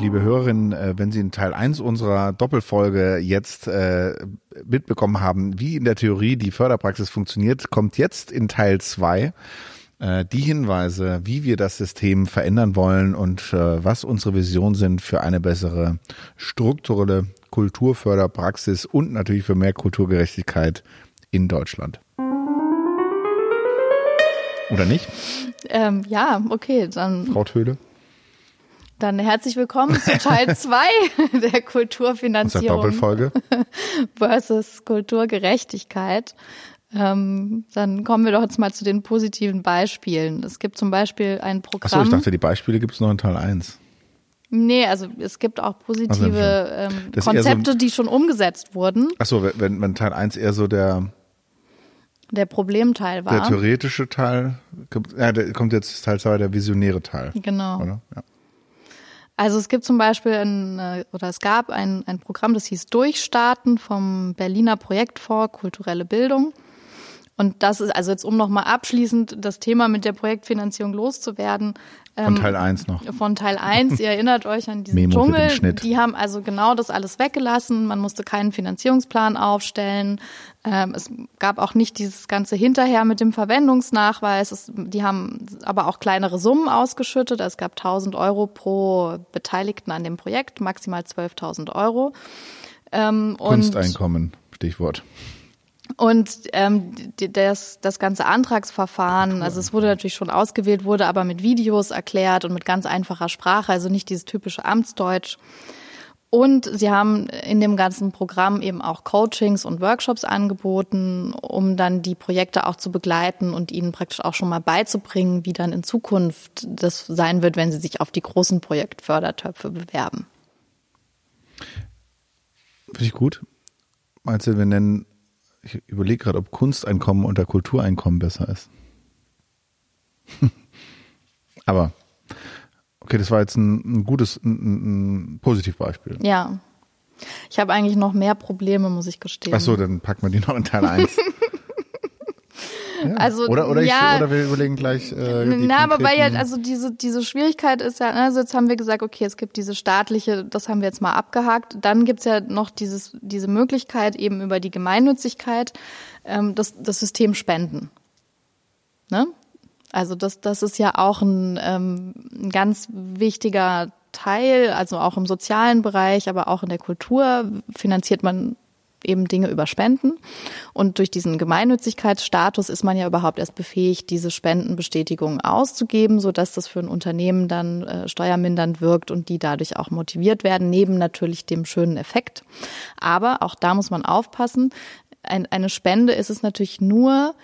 liebe Hörerinnen, äh, wenn Sie in Teil 1 unserer Doppelfolge jetzt äh, mitbekommen haben, wie in der Theorie die Förderpraxis funktioniert, kommt jetzt in Teil 2 äh, die Hinweise, wie wir das System verändern wollen und äh, was unsere Visionen sind für eine bessere strukturelle Kulturförderpraxis und natürlich für mehr Kulturgerechtigkeit in Deutschland. Oder nicht? Ähm, ja, okay, dann. Frau Töhle? Dann herzlich willkommen zu Teil 2 der Kulturfinanzierung Doppelfolge. versus Kulturgerechtigkeit. Ähm, dann kommen wir doch jetzt mal zu den positiven Beispielen. Es gibt zum Beispiel ein Programm. Achso, ich dachte, die Beispiele gibt es noch in Teil 1. Nee, also es gibt auch positive ähm, Konzepte, so, die schon umgesetzt wurden. Achso, wenn, wenn Teil 1 eher so der der Problemteil war. Der theoretische Teil, ja, der kommt jetzt Teil 2, der visionäre Teil. Genau. Oder? Ja. Also es gibt zum Beispiel ein, äh, oder es gab ein, ein Programm, das hieß Durchstarten vom Berliner Projektfonds Kulturelle Bildung. Und das ist also jetzt, um nochmal abschließend das Thema mit der Projektfinanzierung loszuwerden. Von ähm, Teil 1 noch. Von Teil 1, ihr erinnert euch an diesen Memo Dschungel. Die haben also genau das alles weggelassen. Man musste keinen Finanzierungsplan aufstellen. Ähm, es gab auch nicht dieses ganze Hinterher mit dem Verwendungsnachweis. Es, die haben aber auch kleinere Summen ausgeschüttet. Es gab 1000 Euro pro Beteiligten an dem Projekt, maximal 12.000 Euro. Ähm, Kunsteinkommen, Stichwort. Und ähm, das, das ganze Antragsverfahren, also es wurde natürlich schon ausgewählt, wurde aber mit Videos erklärt und mit ganz einfacher Sprache, also nicht dieses typische Amtsdeutsch. Und sie haben in dem ganzen Programm eben auch Coachings und Workshops angeboten, um dann die Projekte auch zu begleiten und ihnen praktisch auch schon mal beizubringen, wie dann in Zukunft das sein wird, wenn sie sich auf die großen Projektfördertöpfe bewerben. Finde ich gut. Meinst du, wir nennen ich überlege gerade, ob Kunsteinkommen unter Kultureinkommen besser ist. Aber okay, das war jetzt ein, ein gutes, ein, ein Positivbeispiel. Ja. Ich habe eigentlich noch mehr Probleme, muss ich gestehen. Ach so, dann packen wir die noch in Teil 1. Ja. Also, oder, oder, ja, ich, oder wir überlegen gleich. Äh, na, aber weil ja, also diese, diese Schwierigkeit ist ja, also jetzt haben wir gesagt, okay, es gibt diese staatliche, das haben wir jetzt mal abgehakt. Dann gibt's ja noch dieses, diese Möglichkeit eben über die Gemeinnützigkeit, ähm, das, das System Spenden. Ne? Also das, das ist ja auch ein, ähm, ein ganz wichtiger Teil, also auch im sozialen Bereich, aber auch in der Kultur finanziert man eben Dinge über Spenden. Und durch diesen Gemeinnützigkeitsstatus ist man ja überhaupt erst befähigt, diese Spendenbestätigungen auszugeben, so dass das für ein Unternehmen dann äh, steuermindernd wirkt und die dadurch auch motiviert werden, neben natürlich dem schönen Effekt. Aber auch da muss man aufpassen. Ein, eine Spende ist es natürlich nur,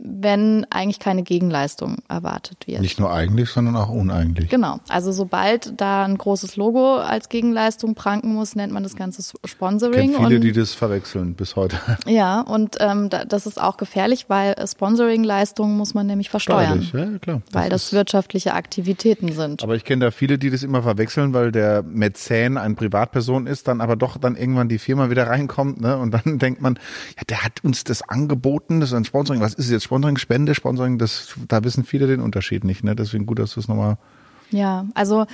wenn eigentlich keine Gegenleistung erwartet wird. Nicht nur eigentlich, sondern auch uneigentlich. Genau. Also sobald da ein großes Logo als Gegenleistung pranken muss, nennt man das Ganze Sponsoring. Ich viele, und, die das verwechseln bis heute. Ja, und ähm, das ist auch gefährlich, weil Sponsoring-Leistungen muss man nämlich versteuern. Steuerlich, ja, klar. Das weil das wirtschaftliche Aktivitäten sind. Aber ich kenne da viele, die das immer verwechseln, weil der Mäzen eine Privatperson ist, dann aber doch dann irgendwann die Firma wieder reinkommt, ne? Und dann denkt man, ja, der hat uns das angeboten, das ist ein Sponsoring, was ist jetzt Sponsoring, Spende, Sponsoring, das, da wissen viele den Unterschied nicht. Ne? Deswegen gut, dass du es nochmal. Ja, also.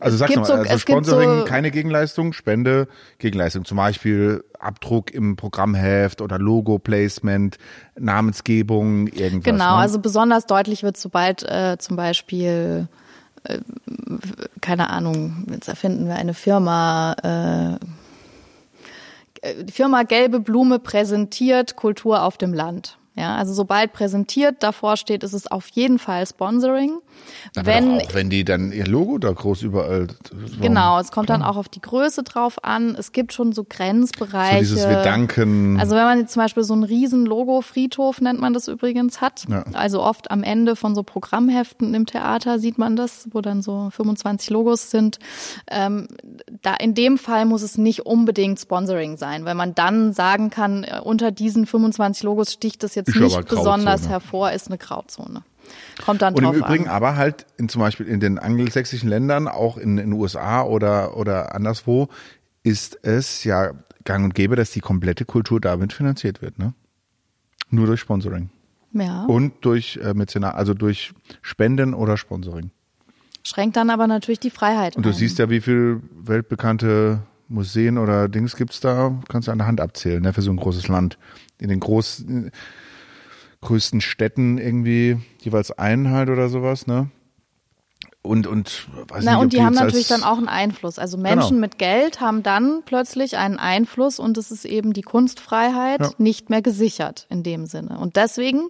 Also sag mal, so, also Sponsoring, so keine Gegenleistung, Spende, Gegenleistung. Zum Beispiel Abdruck im Programmheft oder Logo-Placement, Namensgebung, irgendwas. Genau, ne? also besonders deutlich wird, sobald äh, zum Beispiel äh, keine Ahnung, jetzt erfinden wir eine Firma, äh, die Firma Gelbe Blume präsentiert Kultur auf dem Land. Ja, also sobald präsentiert davor steht, ist es auf jeden Fall Sponsoring. Aber wenn, auch wenn die dann ihr Logo da groß überall. Genau, es kommt dann auch auf die Größe drauf an. Es gibt schon so Grenzbereiche. So dieses Wir danken. Also wenn man jetzt zum Beispiel so ein riesen Logo-Friedhof nennt man das übrigens hat. Ja. Also oft am Ende von so Programmheften im Theater sieht man das, wo dann so 25 Logos sind. Ähm, da in dem Fall muss es nicht unbedingt Sponsoring sein, weil man dann sagen kann, äh, unter diesen 25 Logos sticht das jetzt ist nicht besonders hervor, ist eine Grauzone. Kommt dann Und drauf im Übrigen an. aber halt in, zum Beispiel in den angelsächsischen Ländern, auch in den USA oder, oder anderswo, ist es ja gang und gäbe, dass die komplette Kultur damit finanziert wird, ne? Nur durch Sponsoring. Ja. Und durch äh, Mäzenat, also durch Spenden oder Sponsoring. Schränkt dann aber natürlich die Freiheit Und du ein. siehst ja, wie viel weltbekannte Museen oder Dings gibt's da, kannst du an der Hand abzählen, ne, für so ein großes Land. In den großen, größten Städten irgendwie jeweils einen halt oder sowas, ne? Und, und, weiß Na, nicht, und die haben jetzt natürlich dann auch einen Einfluss. Also Menschen Genau. mit Geld haben dann plötzlich einen Einfluss und es ist eben die Kunstfreiheit Ja. nicht mehr gesichert in dem Sinne. Und deswegen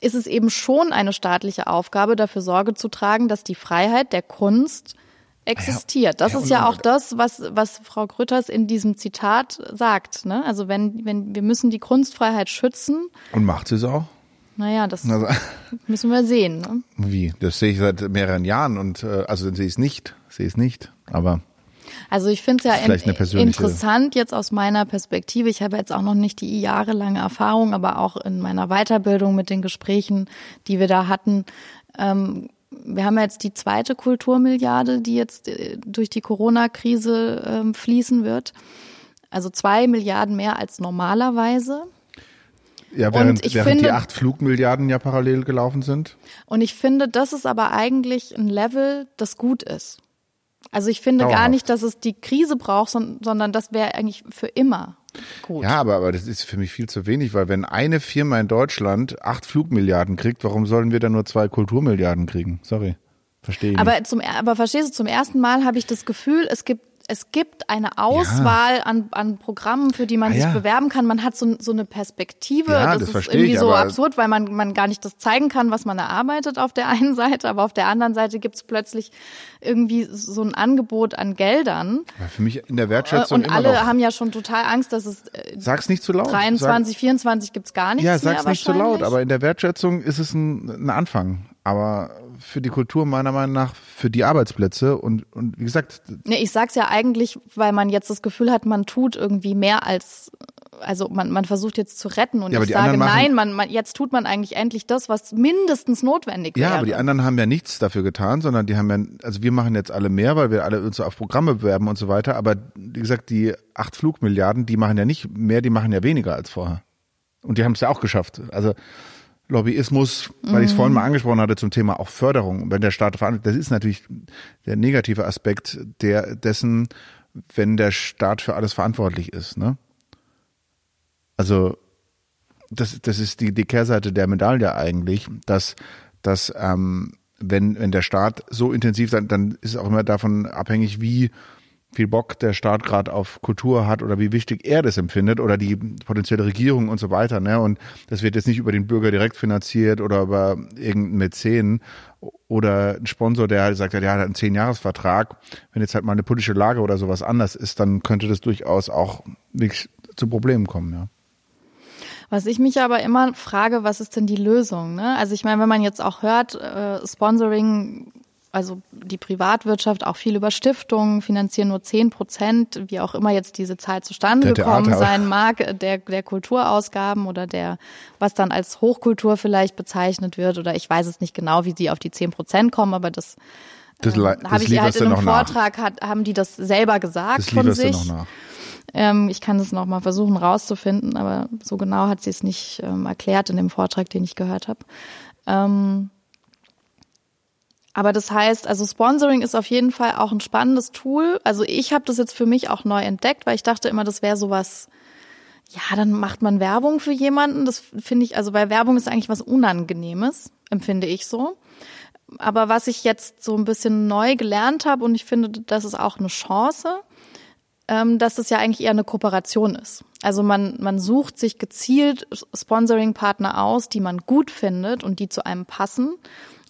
ist es eben schon eine staatliche Aufgabe, dafür Sorge zu tragen, dass die Freiheit der Kunst existiert. Das Ja, ist ja auch das, was, was Frau Grütters in diesem Zitat sagt. Ne? Also wenn, wenn wir müssen die Kunstfreiheit schützen, Und macht sie es auch? Naja, das Also, müssen wir sehen. Ne? wie? Das sehe ich seit mehreren Jahren und, äh, also dann sehe ich es nicht, sehe es nicht, aber. Also ich finde es ja in, interessant jetzt aus meiner Perspektive. Ich habe jetzt auch noch nicht die jahrelange Erfahrung, aber auch in meiner Weiterbildung mit den Gesprächen, die wir da hatten. Ähm, wir haben jetzt die zweite Kulturmilliarde, die jetzt äh, durch die Corona-Krise ähm, fließen wird. Also zwei Milliarden mehr als normalerweise. Ja, während, ich während die finde- acht Flugmilliarden ja parallel gelaufen sind. Und ich finde, das ist aber eigentlich ein Level, das gut ist. Also ich finde gar Dauerhaft. nicht, dass es die Krise braucht, son- sondern das wäre eigentlich für immer gut. Ja, aber, aber das ist für mich viel zu wenig, weil wenn eine Firma in Deutschland acht Flugmilliarden kriegt, warum sollen wir dann nur zwei Kulturmilliarden kriegen? Sorry. Verstehe ich nicht. Aber zum, aber verstehst du, zum ersten Mal habe ich das Gefühl, es gibt es gibt eine Auswahl an, an Programmen, für die man Ah, sich ja. bewerben kann. Man hat so, so eine Perspektive. Ja, das, das ist irgendwie ich, so absurd, weil man, man gar nicht das zeigen kann, was man erarbeitet auf der einen Seite, aber auf der anderen Seite gibt es plötzlich irgendwie so ein Angebot an Geldern. Aber für mich in der Äh, Wertschätzung Und immer alle noch. haben ja schon total Angst, dass es äh, Sag's nicht zu laut. 23, 24 gibt's gar Sag, nichts ja, mehr sag's nicht zu laut, aber in der Wertschätzung ist es ein, ein Anfang. Aber für die Kultur meiner Meinung nach, für die Arbeitsplätze und, und wie gesagt, Nee, ich sag's ja eigentlich, weil man jetzt das Gefühl hat, man tut irgendwie mehr als, also man, man versucht jetzt zu retten und Ja, ich sage nein, man, man, jetzt tut man eigentlich endlich das, was mindestens notwendig ja, wäre. aber die anderen haben ja nichts dafür getan, sondern die haben ja, also wir machen jetzt alle mehr, weil wir alle uns auf Programme bewerben und so weiter. Aber wie gesagt, die acht Flugmilliarden, die machen ja nicht mehr, die machen ja weniger als vorher. Und die haben es ja auch geschafft. Also Lobbyismus, weil ich es vorhin mal angesprochen hatte zum Thema auch Förderung, wenn der Staat verantwortlich, das ist natürlich der negative Aspekt der dessen, wenn der Staat für alles verantwortlich ist. Ne? Also das, das ist die, die Kehrseite der Medaille eigentlich, dass, dass ähm, wenn, wenn der Staat so intensiv sein, dann ist es auch immer davon abhängig, wie viel Bock der Staat gerade auf Kultur hat oder wie wichtig er das empfindet oder die potenzielle Regierung und so weiter. Ne? Und das wird jetzt nicht über den Bürger direkt finanziert oder über irgendeinen Mäzen oder ein Sponsor, der halt sagt, ja, der hat einen Zehn-Jahres-Vertrag. Wenn jetzt halt mal eine politische Lage oder sowas anders ist, dann könnte das durchaus auch wirklich zu Problemen kommen, ja. Was ich mich aber immer frage, was ist denn die Lösung? Ne? Also ich meine, wenn man jetzt auch hört, äh, Sponsoring, also die Privatwirtschaft auch viel über Stiftungen, finanzieren nur 10 Prozent, wie auch immer jetzt diese Zahl zustande Der gekommen Theater- sein mag, äh, der, der Kulturausgaben oder der, was dann als Hochkultur vielleicht bezeichnet wird, oder ich weiß es nicht genau, wie sie auf die 10 Prozent kommen, aber das, Das, das habe ich halt in einem. Vortrag, hat, haben die das selber gesagt Das von du sich. noch nach. Ähm, ich kann das noch mal versuchen rauszufinden, aber so genau hat sie es nicht ähm, erklärt in dem Vortrag, den ich gehört habe. Ähm, aber das heißt, also Sponsoring ist auf jeden Fall auch ein spannendes Tool. Also ich habe das jetzt für mich auch neu entdeckt, weil ich dachte immer, das wäre sowas, ja, dann macht man Werbung für jemanden. Das finde ich, also bei Werbung ist eigentlich was Unangenehmes, empfinde ich so. Aber was ich jetzt so ein bisschen neu gelernt habe und ich finde, das ist auch eine Chance, ähm, dass das ja eigentlich eher eine Kooperation ist. Also man, man sucht sich gezielt Sponsoring-Partner aus, die man gut findet und die zu einem passen.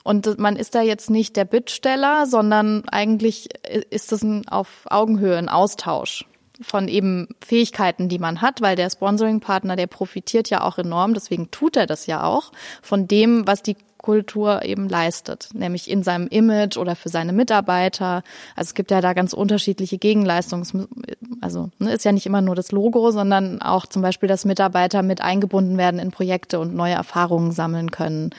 Und man ist da jetzt nicht der Bittsteller, sondern eigentlich ist das ein, auf Augenhöhe ein Austausch von eben Fähigkeiten, die man hat, weil der Sponsoring-Partner, der profitiert ja auch enorm, deswegen tut er das ja auch, von dem, was die Kultur eben leistet, nämlich in seinem Image oder für seine Mitarbeiter. Also es gibt ja da ganz unterschiedliche Gegenleistungen. Also ne, ist ja nicht immer nur das Logo, sondern auch zum Beispiel, dass Mitarbeiter mit eingebunden werden in Projekte und neue Erfahrungen sammeln können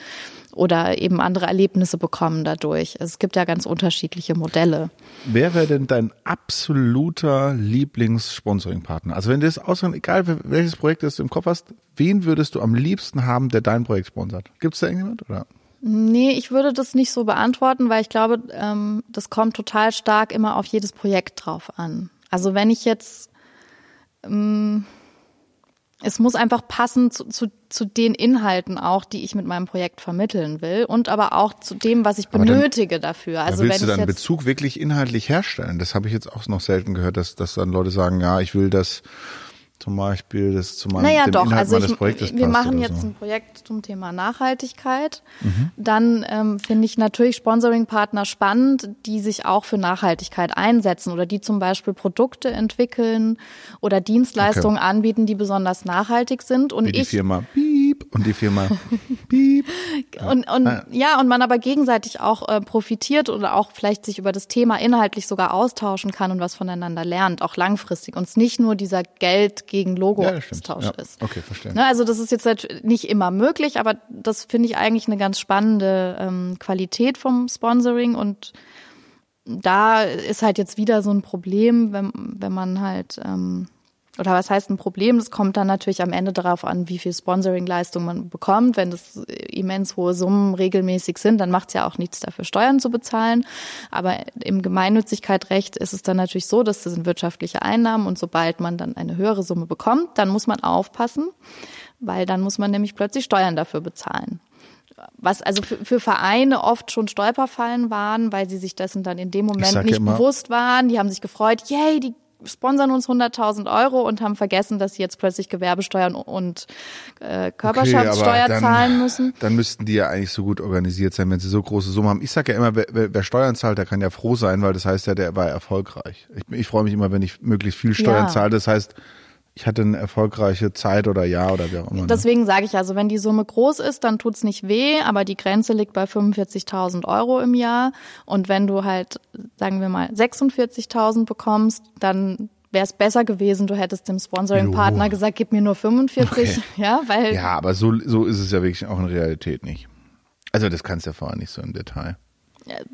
oder eben andere Erlebnisse bekommen dadurch. Es gibt ja ganz unterschiedliche Modelle. Wer wäre denn dein absoluter Lieblings-Sponsoring-Partner? Also wenn du das aussuchen, egal welches Projekt du im Kopf hast, wen würdest du am liebsten haben, der dein Projekt sponsert? Gibt es da irgendjemand? Oder? Nee, ich würde das nicht so beantworten, weil ich glaube, ähm, das kommt total stark immer auf jedes Projekt drauf an. Also wenn ich jetzt, ähm, es muss einfach passen zu, zu, zu den Inhalten auch, die ich mit meinem Projekt vermitteln will und aber auch zu dem, was ich benötige dann, dafür. Also willst wenn du dann Bezug wirklich inhaltlich herstellen? Das habe ich jetzt auch noch selten gehört, dass, dass dann Leute sagen, ja, ich will das zum Beispiel das zu meinem naja, doch. Inhalt also meines Projektes Wir machen jetzt so. ein Projekt zum Thema Nachhaltigkeit. Mhm. Dann ähm, finde ich natürlich Sponsoring-Partner spannend, die sich auch für Nachhaltigkeit einsetzen oder die zum Beispiel Produkte entwickeln oder Dienstleistungen okay. anbieten, die besonders nachhaltig sind. Und Wie die ich, Firma Piep und die Firma Piep. Und, und ah. ja, und man aber gegenseitig auch äh, profitiert oder auch vielleicht sich über das Thema inhaltlich sogar austauschen kann und was voneinander lernt, auch langfristig. Und es nicht nur dieser Geld gegen Logo-Austausch ja, ja. ist. Okay, verstehe. Ne, also das ist jetzt halt nicht immer möglich, aber das finde ich eigentlich eine ganz spannende ähm, Qualität vom Sponsoring und da ist halt jetzt wieder so ein Problem, wenn, wenn man halt ähm, oder was heißt ein Problem? Das kommt dann natürlich am Ende darauf an, wie viel Sponsoring-Leistung man bekommt. Wenn das immens hohe Summen regelmäßig sind, dann macht es ja auch nichts dafür, Steuern zu bezahlen. Aber im Gemeinnützigkeitsrecht ist es dann natürlich so, dass das sind wirtschaftliche Einnahmen und sobald man dann eine höhere Summe bekommt, dann muss man aufpassen, weil dann muss man nämlich plötzlich Steuern dafür bezahlen was also für, für Vereine oft schon Stolperfallen waren, weil sie sich dessen dann in dem Moment nicht immer, bewusst waren. Die haben sich gefreut, yay, die sponsern uns 100.000 Euro und haben vergessen, dass sie jetzt plötzlich Gewerbesteuern und äh, Körperschaftssteuer okay, dann, zahlen müssen. Dann müssten die ja eigentlich so gut organisiert sein, wenn sie so große Summen haben. Ich sage ja immer, wer, wer, Steuern zahlt, der kann ja froh sein, weil das heißt ja, der war erfolgreich. Ich, ich freue mich immer, wenn ich möglichst viel Steuern ja. zahle. Das heißt, ich hatte eine erfolgreiche Zeit oder Jahr oder wie auch immer. Ne? Deswegen sage ich also, wenn die Summe groß ist, dann tut's nicht weh, aber die Grenze liegt bei 45.000 Euro im Jahr. Und wenn du halt, sagen wir mal, 46.000 bekommst, dann wäre es besser gewesen, du hättest dem Sponsoring-Partner gesagt, gib mir nur 45, okay. ja, weil. Ja, aber so, so ist es ja wirklich auch in Realität nicht. Also das kannst du ja vorher nicht so im Detail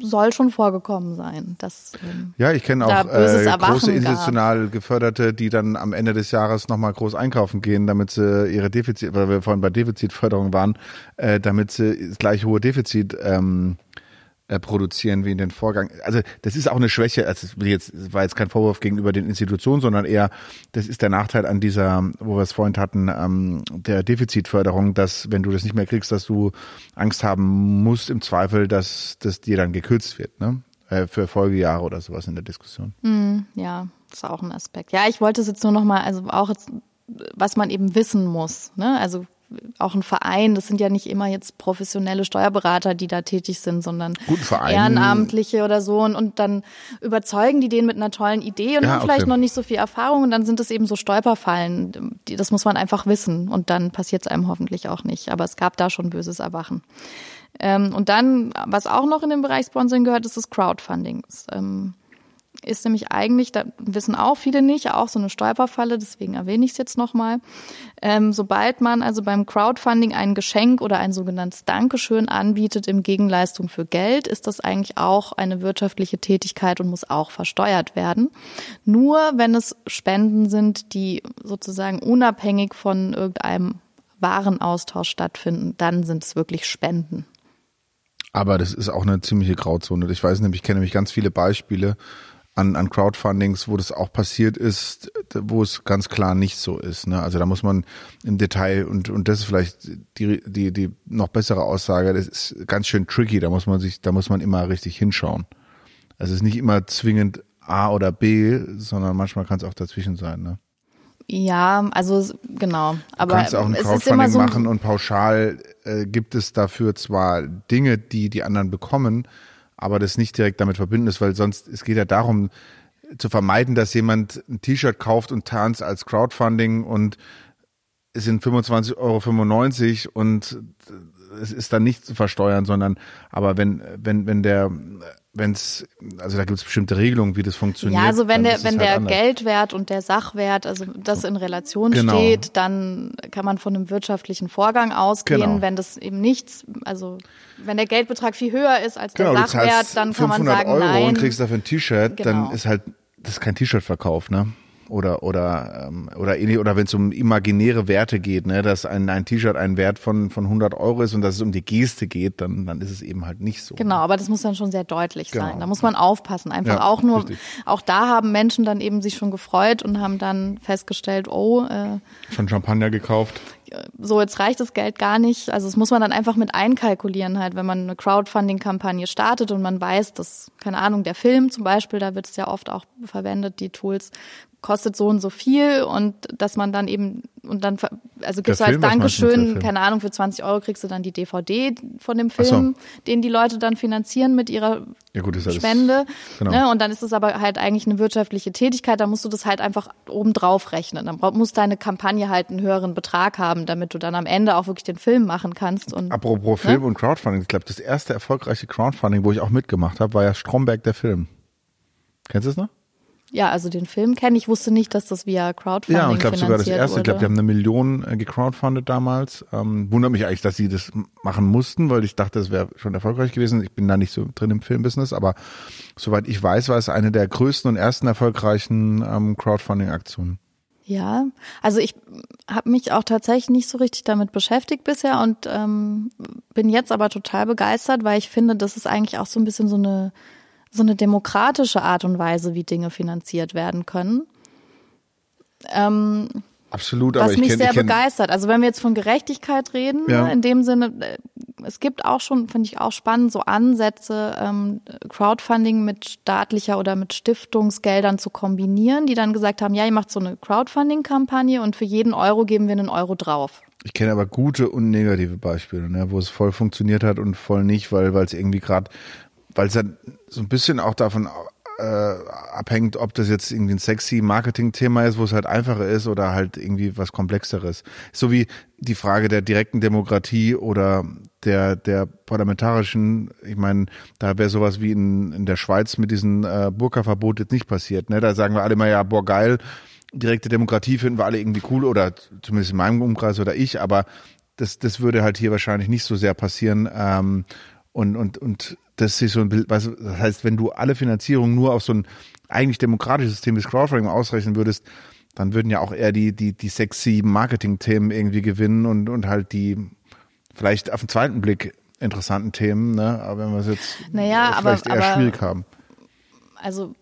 soll schon vorgekommen sein. Dass, ähm, ja, ich kenne auch äh, große institutional geförderte, die dann am Ende des Jahres nochmal groß einkaufen gehen, damit sie ihre Defizit, weil wir vorhin bei Defizitförderung waren, äh, damit sie das gleiche hohe Defizit ähm, äh, produzieren wie in den Vorgang. Also das ist auch eine Schwäche, also jetzt, war jetzt kein Vorwurf gegenüber den Institutionen, sondern eher, das ist der Nachteil an dieser, wo wir es vorhin hatten, ähm, der Defizitförderung, dass wenn du das nicht mehr kriegst, dass du Angst haben musst im Zweifel, dass das dir dann gekürzt wird, ne? Äh, für Folgejahre oder sowas in der Diskussion. Mm, ja, ist auch ein Aspekt. Ja, ich wollte es jetzt nur nochmal, also auch jetzt, was man eben wissen muss, ne? Also auch ein Verein, das sind ja nicht immer jetzt professionelle Steuerberater, die da tätig sind, sondern Ehrenamtliche oder so. Und, und dann überzeugen die den mit einer tollen Idee und ja, haben vielleicht okay. noch nicht so viel Erfahrung und dann sind es eben so Stolperfallen. Das muss man einfach wissen und dann passiert es einem hoffentlich auch nicht. Aber es gab da schon böses Erwachen. Ähm, und dann, was auch noch in den Bereich Sponsoring gehört, ist das Crowdfunding. Das, ähm, ist nämlich eigentlich, da wissen auch viele nicht, auch so eine Stolperfalle, deswegen erwähne ich es jetzt nochmal. Ähm, sobald man also beim Crowdfunding ein Geschenk oder ein sogenanntes Dankeschön anbietet im Gegenleistung für Geld, ist das eigentlich auch eine wirtschaftliche Tätigkeit und muss auch versteuert werden. Nur wenn es Spenden sind, die sozusagen unabhängig von irgendeinem Warenaustausch stattfinden, dann sind es wirklich Spenden. Aber das ist auch eine ziemliche Grauzone. Ich weiß nämlich, ich kenne nämlich ganz viele Beispiele, an, an Crowdfundings, wo das auch passiert ist, wo es ganz klar nicht so ist. Ne? Also da muss man im Detail und und das ist vielleicht die die die noch bessere Aussage. Das ist ganz schön tricky. Da muss man sich, da muss man immer richtig hinschauen. Also es ist nicht immer zwingend A oder B, sondern manchmal kann es auch dazwischen sein. Ne? Ja, also genau. Aber du kannst auch ein Crowdfunding so machen und pauschal äh, gibt es dafür zwar Dinge, die die anderen bekommen, aber das nicht direkt damit verbinden ist, weil sonst, es geht ja darum, zu vermeiden, dass jemand ein T-Shirt kauft und tanzt als Crowdfunding und es sind 25,95 Euro und es ist dann nicht zu versteuern, sondern aber wenn, wenn, wenn der wenn es, also da gibt es bestimmte Regelungen, wie das funktioniert. Ja, also wenn der, wenn halt der anders. Geldwert und der Sachwert, also das in Relation genau. steht, dann kann man von einem wirtschaftlichen Vorgang ausgehen. Genau. Wenn das eben nichts, also wenn der Geldbetrag viel höher ist als der genau, Sachwert, dann kann man sagen, Euro nein. und kriegst dafür ein T-Shirt, genau. dann ist halt, das ist kein T-Shirt-Verkauf, ne? Oder oder ähm, oder ähnlich oder wenn es um imaginäre Werte geht, ne, dass ein ein T-Shirt ein Wert von von 100 Euro ist und dass es um die Geste geht, dann dann ist es eben halt nicht so. Genau, aber das muss dann schon sehr deutlich Genau. sein. Da muss man aufpassen. Einfach Ja, auch nur, richtig. auch da haben Menschen dann eben sich schon gefreut und haben dann festgestellt, oh, äh, Schon Champagner gekauft. so jetzt reicht das Geld gar nicht. Also das muss man dann einfach mit einkalkulieren halt, wenn man eine Crowdfunding-Kampagne startet und man weiß, dass, keine Ahnung, der Film zum Beispiel, da wird es ja oft auch verwendet, die Tools, kostet so und so viel und dass man dann eben und dann also gibst du als Film, Dankeschön, Film? keine Ahnung, für 20 Euro kriegst du dann die DVD von dem Ach so. Film, den die Leute dann finanzieren mit ihrer Ja gut, ist Spende. genau. Ne? Und dann ist es aber halt eigentlich eine wirtschaftliche Tätigkeit, da musst du das halt einfach obendrauf rechnen. Dann muss deine Kampagne halt einen höheren Betrag haben, damit du dann am Ende auch wirklich den Film machen kannst. Und Apropos Film und Crowdfunding, ich glaube, das erste erfolgreiche Crowdfunding, wo ich auch mitgemacht habe, war ja Stromberg der Film. Kennst du es noch? Ja, also den Film kenne ich, wusste nicht, dass das via Crowdfunding Ja, und ich glaube sogar das erste. Ich glaube, die wurde. haben eine Million äh, gecrowdfundet damals. Ähm, wundert mich eigentlich, dass sie das machen mussten, weil ich dachte, das wäre schon erfolgreich gewesen. Ich bin da nicht so drin im Filmbusiness, aber soweit ich weiß, war es eine der größten und ersten erfolgreichen ähm, Crowdfunding-Aktionen. Ja, also ich habe mich auch tatsächlich nicht so richtig damit beschäftigt bisher und ähm, bin jetzt aber total begeistert, weil ich finde, das ist eigentlich auch so ein bisschen so eine so eine demokratische Art und Weise, wie Dinge finanziert werden können. Ähm, Absolut, aber was ich mich kenne sehr kenn, begeistert. Also wenn wir jetzt von Gerechtigkeit reden, Ja. in dem Sinne, äh, es gibt auch schon, finde ich auch spannend, so Ansätze, ähm, Crowdfunding mit staatlicher oder mit Stiftungsgeldern zu kombinieren, die dann gesagt haben, ja, ihr macht so eine Crowdfunding-Kampagne und für jeden Euro geben wir einen Euro drauf. Ich kenne aber gute und negative Beispiele, ne, wo es voll funktioniert hat und voll nicht, weil weil es irgendwie gerade, weil es ja so ein bisschen auch davon äh, abhängt, ob das jetzt irgendwie ein sexy Marketing-Thema ist, wo es halt einfacher ist oder halt irgendwie was komplexeres. So wie die Frage der direkten Demokratie oder der der parlamentarischen. Ich meine, da wäre sowas wie in, in der Schweiz mit diesem äh, Burka-Verbot jetzt nicht passiert. Ne, da sagen wir alle mal ja, boah geil direkte Demokratie finden wir alle irgendwie cool oder zumindest in meinem Umkreis oder ich, aber das, das würde halt hier wahrscheinlich nicht so sehr passieren. Ähm, und, und, und das ist so ein Bild, du, das heißt, wenn du alle Finanzierung nur auf so ein eigentlich demokratisches System des Crowdfunding ausrechnen würdest, dann würden ja auch eher die, die, die sexy Marketing-Themen irgendwie gewinnen und, und halt die vielleicht auf den zweiten Blick interessanten Themen, ne? Aber wenn wir es jetzt Naja, äh, aber- vielleicht eher aber- schwierig haben. Also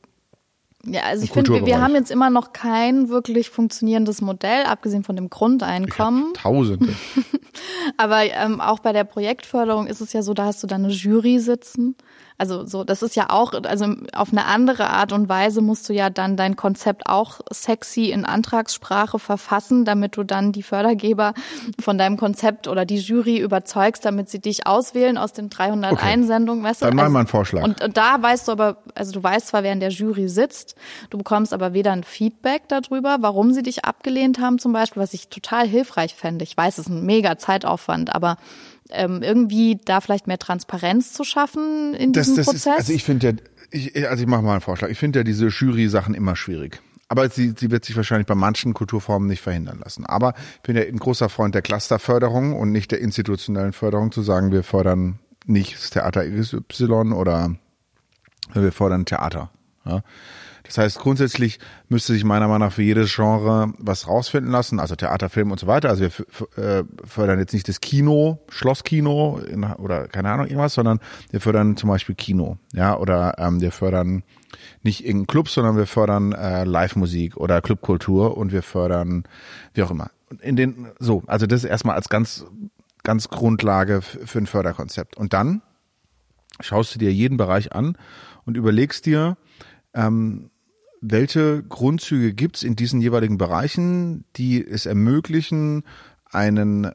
ja, also ich finde, wir, haben jetzt immer noch kein wirklich funktionierendes Modell, abgesehen von dem Grundeinkommen. Tausende. Aber ähm, auch bei der Projektförderung ist es ja so, da hast du dann eine Jury sitzen. Also so, das ist ja auch, also auf eine andere Art und Weise musst du ja dann dein Konzept auch sexy in Antragssprache verfassen, damit du dann die Fördergeber von deinem Konzept oder die Jury überzeugst, damit sie dich auswählen aus den 300 Okay. Einsendungen. Weißt du? Dann mach mal einen Vorschlag. Und, und da weißt du aber, also du weißt zwar, wer in der Jury sitzt, du bekommst aber weder ein Feedback darüber, warum sie dich abgelehnt haben zum Beispiel, was ich total hilfreich fände. Ich weiß, es ist ein mega Zeitaufwand, aber ähm, irgendwie da vielleicht mehr Transparenz zu schaffen in Das, diesem das Prozess. ist, also ich finde ja, ich, also ich mache mal einen Vorschlag. Ich finde ja diese Jury-Sachen immer schwierig. Aber sie, sie wird sich wahrscheinlich bei manchen Kulturformen nicht verhindern lassen. Aber ich bin ja ein großer Freund der Clusterförderung und nicht der institutionellen Förderung, zu sagen, wir fördern nicht das Theater XY oder wir fördern Theater. Ja. Das heißt, grundsätzlich müsste sich meiner Meinung nach für jedes Genre was rausfinden lassen, also Theater, Film und so weiter. Also wir äh, fördern jetzt nicht das Kino, Schlosskino in, oder keine Ahnung irgendwas, sondern wir fördern zum Beispiel Kino, ja, oder ähm, wir fördern nicht irgendeinen Club, sondern wir fördern äh, Live-Musik oder Clubkultur und wir fördern wie auch immer. In den so, also das erstmal als ganz ganz Grundlage für ein Förderkonzept. Und dann schaust du dir jeden Bereich an und überlegst dir, ähm, welche Grundzüge gibt's in diesen jeweiligen Bereichen, die es ermöglichen, einen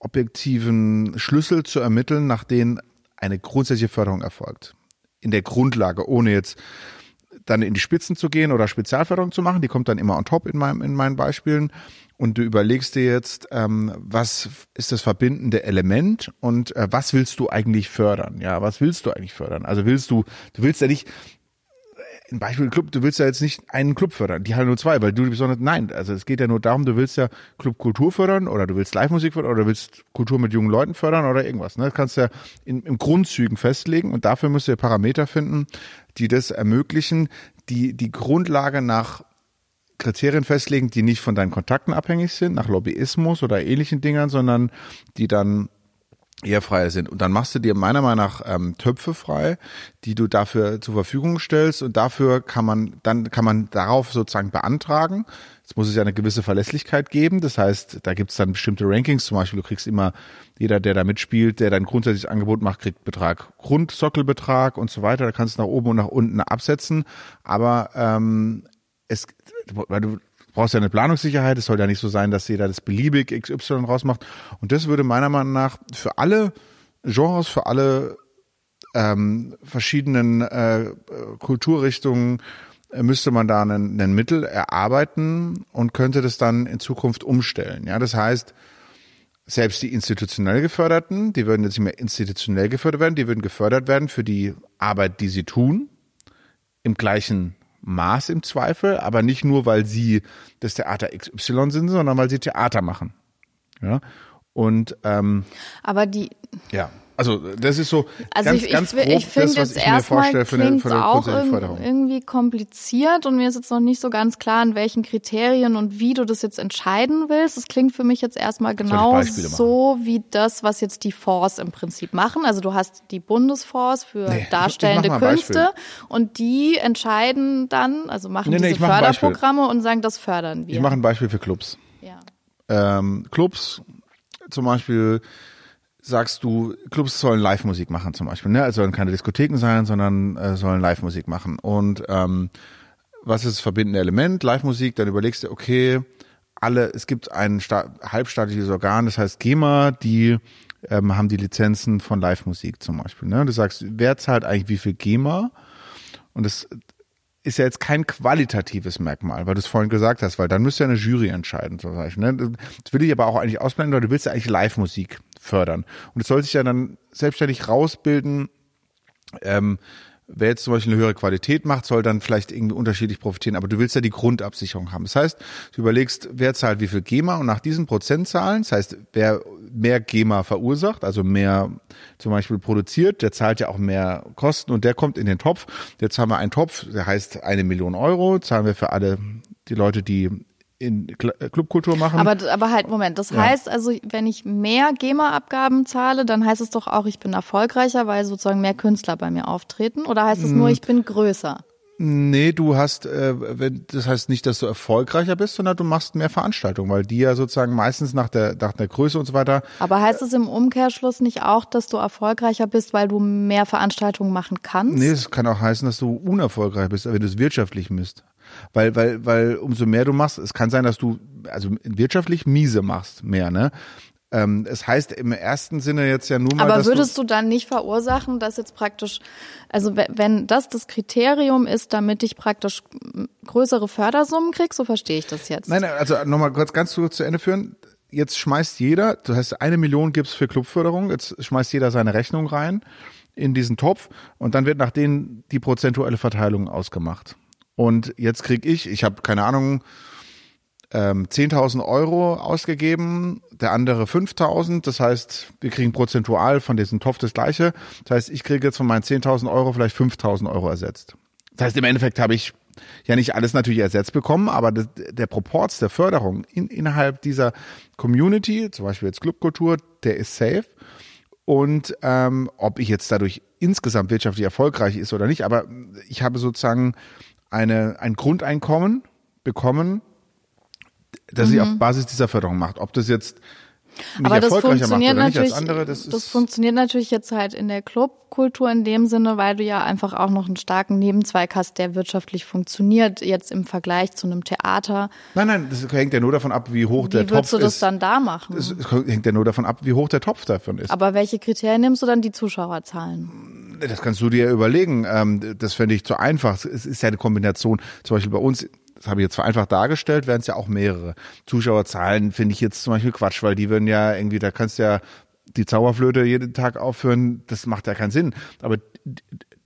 objektiven Schlüssel zu ermitteln, nach denen eine grundsätzliche Förderung erfolgt. In der Grundlage, ohne jetzt dann in die Spitzen zu gehen oder Spezialförderung zu machen, die kommt dann immer on top in, meinem, in meinen Beispielen. Und du überlegst dir jetzt, ähm, was ist das verbindende Element und äh, was willst du eigentlich fördern? Ja, was willst du eigentlich fördern? Also willst du, du willst ja nicht, ein Beispiel Club, du willst ja jetzt nicht einen Club fördern, die Halle 02, weil du besonders, nein, also es geht ja nur darum, du willst ja Clubkultur fördern oder du willst Live-Musik fördern oder du willst Kultur mit jungen Leuten fördern oder irgendwas. Ne? Das kannst du ja in, im Grundzügen festlegen und dafür du ja Parameter finden, die das ermöglichen, die die Grundlage nach Kriterien festlegen, die nicht von deinen Kontakten abhängig sind, nach Lobbyismus oder ähnlichen Dingern, sondern die dann eher freier sind. Und dann machst du dir meiner Meinung nach ähm, Töpfe frei, die du dafür zur Verfügung stellst und dafür kann man, dann kann man darauf sozusagen beantragen. Es muss es ja eine gewisse Verlässlichkeit geben. Das heißt, da gibt es dann bestimmte Rankings. Zum Beispiel, du kriegst immer, jeder, der da mitspielt, der dein grundsätzliches Angebot macht, kriegt Betrag, Grundsockelbetrag und so weiter. Da kannst du nach oben und nach unten absetzen. Aber ähm, es, weil du brauchst ja eine Planungssicherheit. Es soll ja nicht so sein, dass jeder das beliebig XY rausmacht. Und das würde meiner Meinung nach für alle Genres, für alle ähm, verschiedenen äh, Kulturrichtungen äh, müsste man da einen, einen Mittel erarbeiten und könnte das dann in Zukunft umstellen. Ja, das heißt, selbst die institutionell geförderten, die würden jetzt nicht mehr institutionell gefördert werden, die würden gefördert werden für die Arbeit, die sie tun, im gleichen Maß im Zweifel, aber nicht nur, weil sie das Theater XY sind, sondern weil sie Theater machen. Ja. Und ähm, aber die ja. Also das ist so also ganz, ich, ganz grob ich finde das, was jetzt ich mir erstmal vorstelle für eine, für eine auch Förderung. irgendwie kompliziert und mir ist jetzt noch nicht so ganz klar, in welchen Kriterien und wie du das jetzt entscheiden willst. Es klingt für mich jetzt erstmal genau so wie das, was jetzt die Fonds im Prinzip machen. Also du hast die Bundesfonds für Nee, darstellende Künste und die entscheiden dann, also machen Nee, nee, diese ich mach. Förderprogramme und sagen, das fördern wir. Ich mache ein Beispiel für Clubs. ja. ähm, Clubs zum Beispiel sagst du, Clubs sollen Live-Musik machen zum Beispiel. Ne? Es sollen keine Diskotheken sein, sondern äh, sollen Live-Musik machen. Und ähm, was ist das verbindende Element? Live-Musik, dann überlegst du, okay, alle, es gibt ein sta halbstaatliches Organ, das heißt GEMA, die ähm, haben die Lizenzen von Live-Musik zum Beispiel. Ne? Du sagst, wer zahlt eigentlich wie viel GEMA? Und das ist ja jetzt kein qualitatives Merkmal, weil du es vorhin gesagt hast, weil dann müsste ja eine Jury entscheiden zum Beispiel. Ne? Das will ich aber auch eigentlich ausblenden, weil du willst ja eigentlich Live-Musik fördern. Und es soll sich ja dann selbstständig rausbilden, ähm, wer jetzt zum Beispiel eine höhere Qualität macht, soll dann vielleicht irgendwie unterschiedlich profitieren, aber du willst ja die Grundabsicherung haben. Das heißt, du überlegst, wer zahlt wie viel GEMA und nach diesen Prozentzahlen, das heißt, wer mehr GEMA verursacht, also mehr zum Beispiel produziert, der zahlt ja auch mehr Kosten und der kommt in den Topf. Jetzt haben wir einen Topf, der heißt eine Million Euro, zahlen wir für alle die Leute, die in äh, Clubkultur machen. Aber, aber halt, Moment, das Ja. heißt also, wenn ich mehr GEMA-Abgaben zahle, dann heißt es doch auch, ich bin erfolgreicher, weil sozusagen mehr Künstler bei mir auftreten? Oder heißt es nur, Mm. ich bin größer? Nee, du hast, äh, wenn, das heißt nicht, dass du erfolgreicher bist, sondern du machst mehr Veranstaltungen, weil die ja sozusagen meistens nach der, nach der Größe und so weiter. Aber heißt es im Umkehrschluss nicht auch, dass du erfolgreicher bist, weil du mehr Veranstaltungen machen kannst? Nee, es kann auch heißen, dass du unerfolgreich bist, wenn du es wirtschaftlich misst. Weil, weil, weil umso mehr du machst, es kann sein, dass du, also wirtschaftlich miese machst, mehr, ne? Ähm, es heißt im ersten Sinne jetzt ja nur mal, Aber würdest du dann nicht verursachen, dass jetzt praktisch, also we- wenn das das Kriterium ist, damit ich praktisch m, größere Fördersummen krieg, so verstehe ich das jetzt. Nein, nein, also nochmal kurz ganz kurz zu Ende führen. Jetzt schmeißt jeder, du hast eine Million gibt's für Clubförderung, jetzt schmeißt jeder seine Rechnung rein in diesen Topf und dann wird nach denen die prozentuelle Verteilung ausgemacht. Und jetzt krieg ich, ich habe keine Ahnung, ähm, 10.000 Euro ausgegeben, der andere 5.000. Das heißt, wir kriegen prozentual von diesem Topf das Gleiche. Das heißt, ich kriege jetzt von meinen 10.000 Euro vielleicht 5.000 Euro ersetzt. Das heißt, im Endeffekt habe ich ja nicht alles natürlich ersetzt bekommen, aber der Proports der Förderung in, innerhalb dieser Community, zum Beispiel jetzt Clubkultur, der ist safe. Und ähm, ob ich jetzt dadurch insgesamt wirtschaftlich erfolgreich ist oder nicht, aber ich habe sozusagen eine, ein Grundeinkommen bekommen, das sich auf Basis dieser Förderung macht. Ob das jetzt mich Aber das erfolgreicher macht funktioniert oder nicht als natürlich, andere, das, das ist funktioniert natürlich jetzt halt in der Clubkultur in dem Sinne, weil du ja einfach auch noch einen starken Nebenzweig hast, der wirtschaftlich funktioniert, jetzt im Vergleich zu einem Theater. Nein, nein, das hängt ja nur davon ab, wie hoch der Wie würdest Topf du das ist. dann da machen? Es hängt ja nur davon ab, wie hoch der Topf davon ist. Aber welche Kriterien nimmst du dann? Die Zuschauerzahlen. Das kannst du dir überlegen. Ähm, Das fände ich zu einfach. Es ist ja eine Kombination. Zum Beispiel bei uns, das habe ich jetzt vereinfacht dargestellt, wären es ja auch mehrere. Zuschauerzahlen finde ich jetzt zum Beispiel Quatsch, weil die würden ja irgendwie, da kannst du ja die Zauberflöte jeden Tag aufführen. Das macht ja keinen Sinn. Aber